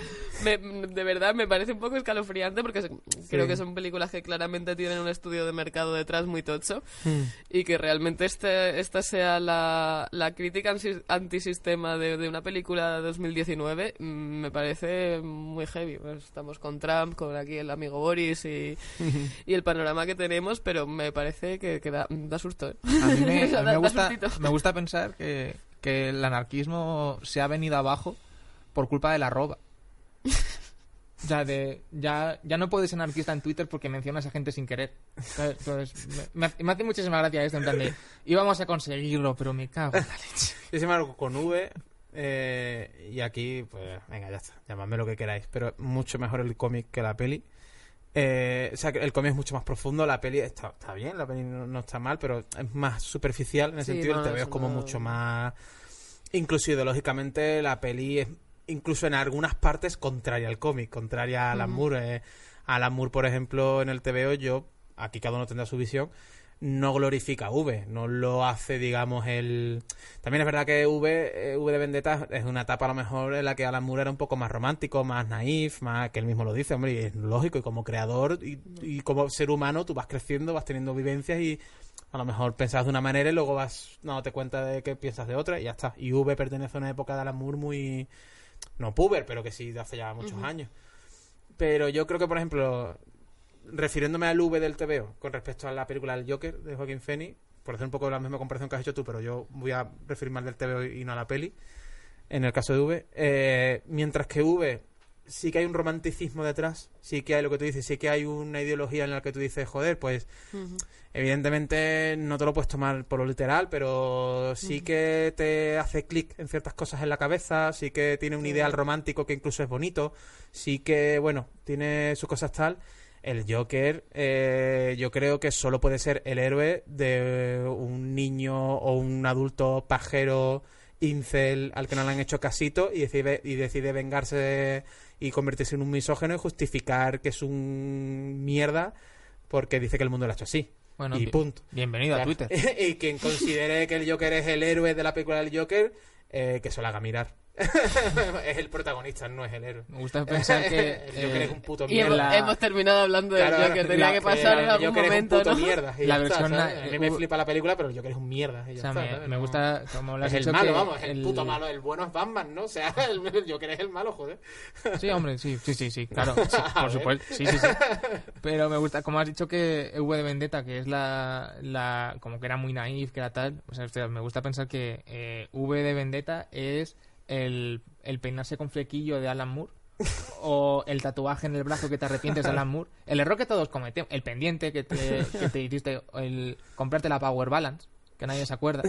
[SPEAKER 3] me- de verdad me parece un poco escalofriante porque se- creo que son películas que claramente tienen un estudio de mercado detrás muy tocho
[SPEAKER 2] Mm.
[SPEAKER 3] y que realmente este, esta sea la, la crítica antisistema de, de una película de 2019 mm, me parece muy heavy. Pues estamos con Trump, con aquí el amigo Boris y, y el panorama que tenemos, pero me parece que, que da, da susto. ¿eh?
[SPEAKER 1] A mí me, a mí me gusta, me gusta pensar que, que el anarquismo se ha venido abajo por culpa de la roba. O sea, de, ya, ya no puedes ser anarquista en Twitter porque mencionas a gente sin querer. Entonces, me, me hace- me hace muchísima gracia esto, en plan de, íbamos a conseguirlo, pero me cago en la leche.
[SPEAKER 2] Yo se me con V. eh, y aquí, pues, venga, ya está. Llamadme lo que queráis. Pero mucho mejor el cómic que la peli. Eh, o sea, que el cómic es mucho más profundo. La peli está, está bien, la peli no, no está mal, pero es más superficial. En el
[SPEAKER 3] Sí,
[SPEAKER 2] sentido,
[SPEAKER 3] no,
[SPEAKER 2] el
[SPEAKER 3] eso
[SPEAKER 2] es como
[SPEAKER 3] no-
[SPEAKER 2] mucho más. Incluso ideológicamente, la peli es, incluso en algunas partes, contraria al cómic, contraria a Alan. Moore. Eh, Alan Moore, por ejemplo, en el TVO, yo, aquí cada uno tendrá su visión, no glorifica a V, no lo hace, digamos, el... También es verdad que V, eh, V de Vendetta es una etapa a lo mejor en la que Alan Moore era un poco más romántico, más naif, más que él mismo lo dice, hombre, y es lógico, y como creador y, y como ser humano tú vas creciendo, vas teniendo vivencias y a lo mejor pensás de una manera y luego vas dándote cuenta de que piensas de otra y ya está. Y V pertenece a una época de Alan Moore muy... no puber, pero que sí de hace ya muchos años. Pero yo creo que, por ejemplo, refiriéndome al V del TVO con respecto a la película El Joker de Joaquín Phoenix, por hacer un poco la misma comparación que has hecho tú, pero yo voy a referirme al del TVO y no a la peli, en el caso de V, eh, mientras que V sí que hay un romanticismo detrás, sí que hay lo que tú dices, sí que hay una ideología en la que tú dices, joder, pues. Evidentemente no te lo puedes tomar por lo literal, pero sí que te hace clic en ciertas cosas en la cabeza, sí que tiene un
[SPEAKER 3] Sí.
[SPEAKER 2] ideal romántico que incluso es bonito, sí que, bueno, tiene sus cosas tal. El Joker, eh, yo creo que solo puede ser el héroe de un niño o un adulto pajero incel al que no le han hecho casito y decide, y decide vengarse y convertirse en un misógeno y justificar que es un mierda porque dice que el mundo lo ha hecho así.
[SPEAKER 1] Bueno,
[SPEAKER 2] y punto.
[SPEAKER 1] bienvenido a. Twitter.
[SPEAKER 2] y quien considere que el Joker es el héroe de la película del Joker, eh, que se lo haga mirar. Es el protagonista, no es el héroe.
[SPEAKER 1] Me gusta pensar que...
[SPEAKER 2] el Joker
[SPEAKER 1] eh,
[SPEAKER 2] es un puto
[SPEAKER 3] Y
[SPEAKER 2] mierda.
[SPEAKER 3] hemos,
[SPEAKER 1] la-
[SPEAKER 3] hemos terminado hablando del
[SPEAKER 2] Claro,
[SPEAKER 3] Joker. Tenía
[SPEAKER 2] la-
[SPEAKER 3] que pasar en
[SPEAKER 2] el
[SPEAKER 3] algún
[SPEAKER 2] Joker
[SPEAKER 3] momento,
[SPEAKER 2] es un puto
[SPEAKER 3] ¿no?
[SPEAKER 2] mierda.
[SPEAKER 1] La
[SPEAKER 2] está,
[SPEAKER 1] versión
[SPEAKER 2] ¿sabes?
[SPEAKER 1] na-
[SPEAKER 2] A mí me
[SPEAKER 1] uh,
[SPEAKER 2] flipa la película, pero el Joker es un mierda.
[SPEAKER 1] o sea,
[SPEAKER 2] está,
[SPEAKER 1] me, me gusta, como lo has
[SPEAKER 2] Es el malo,
[SPEAKER 1] que
[SPEAKER 2] vamos, es el, puto malo. El bueno es Batman, ¿no? O sea, el, el Joker es el malo, joder.
[SPEAKER 1] Sí, hombre, sí, sí, sí, sí, claro, sí, por supuesto, sí, sí, sí. Pero me gusta, como has dicho que V de Vendetta, que es la, la como que era muy naif, que era tal, o sea, me gusta pensar que eh, V de Vendetta es el, el peinarse con flequillo de Alan Moore. o el tatuaje en el brazo que te arrepientes de Alan Moore. El error que todos cometemos. El pendiente que te, que te hiciste. El comprarte la Power Balance. Que nadie se acuerda.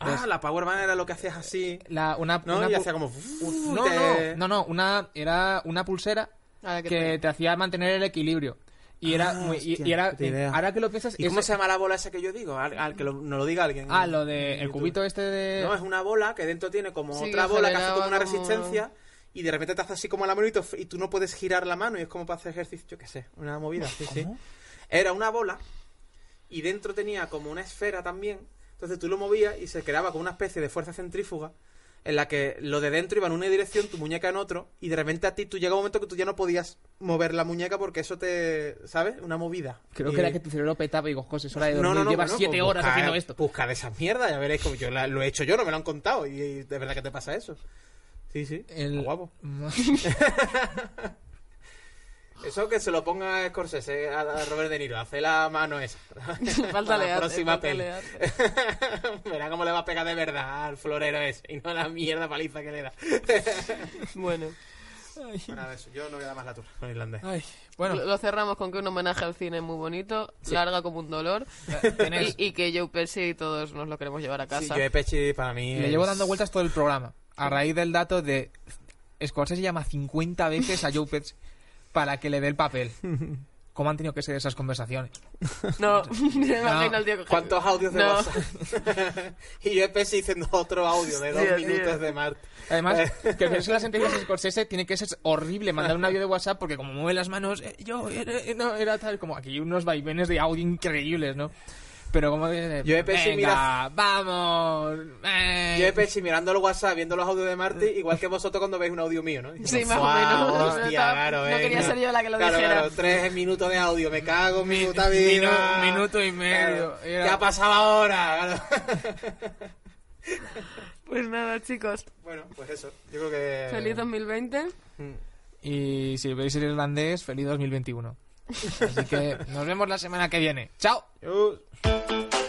[SPEAKER 2] Ah, la Power Band era lo que hacías así.
[SPEAKER 1] La, una,
[SPEAKER 2] ¿No?
[SPEAKER 1] una
[SPEAKER 2] y
[SPEAKER 1] pu-
[SPEAKER 2] hacía como.
[SPEAKER 1] un- no, no, no, no, una, era una pulsera
[SPEAKER 3] que
[SPEAKER 1] que
[SPEAKER 3] te-
[SPEAKER 1] te hacía mantener el equilibrio. Y era
[SPEAKER 2] Ah,
[SPEAKER 1] muy, y-
[SPEAKER 2] hostia,
[SPEAKER 1] y, era
[SPEAKER 2] puta idea.
[SPEAKER 1] ahora que lo piensas
[SPEAKER 2] ¿Y
[SPEAKER 1] es-
[SPEAKER 2] cómo se llama la bola esa que yo digo? Al, al que lo, nos lo diga alguien.
[SPEAKER 1] ah
[SPEAKER 2] en-
[SPEAKER 1] lo de el cubito este de
[SPEAKER 2] No, es una bola que dentro tiene como
[SPEAKER 3] Sí,
[SPEAKER 2] otra
[SPEAKER 3] que
[SPEAKER 2] bola que hace como una
[SPEAKER 3] como-
[SPEAKER 2] resistencia y de repente te hace así como la mano y, tú- y tú no puedes girar la mano y es como para hacer ejercicio, yo qué sé, una movida, sí, sí. Era una bola y dentro tenía como una esfera también, entonces tú lo movías y se creaba como una especie de fuerza centrífuga en la que lo de dentro iba en una dirección, tu muñeca en otro, y de repente a ti tú llega un momento que tú ya no podías mover la muñeca porque eso te, ¿sabes? Una movida.
[SPEAKER 1] creo
[SPEAKER 2] Y-
[SPEAKER 1] que era que tu cerebro petaba y digo José es hora de dormir
[SPEAKER 2] no, no, no,
[SPEAKER 1] llevas
[SPEAKER 2] bueno,
[SPEAKER 1] siete
[SPEAKER 2] pues
[SPEAKER 1] horas
[SPEAKER 2] busca-
[SPEAKER 1] haciendo esto
[SPEAKER 2] Busca de esas mierdas, ya veréis como yo la- lo he hecho yo, no me lo han contado. Y, y de verdad que te pasa eso. Sí, sí.
[SPEAKER 1] El-
[SPEAKER 2] guapo. Eso que se lo ponga a Scorsese a a Robert De Niro, hace la mano esa.
[SPEAKER 3] Falta
[SPEAKER 2] la próxima peli. Verá cómo le va a pegar de verdad al florero ese y no la mierda paliza que le da.
[SPEAKER 3] Bueno,
[SPEAKER 2] Bueno, nada, eso. Yo no voy a dar más la turra con irlandés.
[SPEAKER 1] Ay, bueno
[SPEAKER 3] lo cerramos con que un homenaje al cine muy bonito, larga como un dolor, y, y que Joe Pesci y todos nos lo queremos llevar a
[SPEAKER 2] Sí,
[SPEAKER 3] casa.
[SPEAKER 2] yo de Pechi para mí.
[SPEAKER 1] le
[SPEAKER 2] es-
[SPEAKER 1] llevo dando vueltas todo el programa a raíz del dato de Scorsese llama 50 veces a Joe Pesci para que le dé el papel ¿Cómo han tenido que ser esas conversaciones?
[SPEAKER 3] No, me imagino al tío
[SPEAKER 2] ¿Cuántos audios de
[SPEAKER 3] No.
[SPEAKER 2] WhatsApp? y yo empecé diciendo otro audio de dos minutos de Marte.
[SPEAKER 1] Además, que verse las entrevistas de Scorsese tiene que ser horrible mandar un audio de WhatsApp porque como mueve las manos, eh, yo, era, no, era tal, como aquí unos vaivenes de audio increíbles, ¿no? Pero como de,
[SPEAKER 2] Yo he pensado,
[SPEAKER 1] venga,
[SPEAKER 2] mira-
[SPEAKER 1] vamos, eh".
[SPEAKER 2] Yo he Pechi mirando el WhatsApp, viendo los audios de Marte, igual que vosotros cuando veis un audio mío, ¿no?
[SPEAKER 3] Sí, más o
[SPEAKER 2] "Fuá,
[SPEAKER 3] menos.
[SPEAKER 2] Hostia,
[SPEAKER 3] Estaba-
[SPEAKER 2] claro,
[SPEAKER 3] no
[SPEAKER 2] venga".
[SPEAKER 3] quería ser yo la que lo
[SPEAKER 2] claro,
[SPEAKER 3] dijera.
[SPEAKER 2] Claro, tres minutos de audio, me cago en mi
[SPEAKER 1] Mi-
[SPEAKER 2] puta
[SPEAKER 1] minu-
[SPEAKER 2] vida.
[SPEAKER 1] minuto y medio.
[SPEAKER 2] Claro.
[SPEAKER 1] Era-
[SPEAKER 2] ¿Qué ha pasado ahora? Claro.
[SPEAKER 3] Pues nada, chicos.
[SPEAKER 2] bueno, pues eso. Yo creo que.
[SPEAKER 3] Feliz 2020.
[SPEAKER 2] Mm.
[SPEAKER 1] Y si veis el irlandés, feliz 2021. Así que nos vemos la semana que viene. ¡Chao!
[SPEAKER 2] Bye.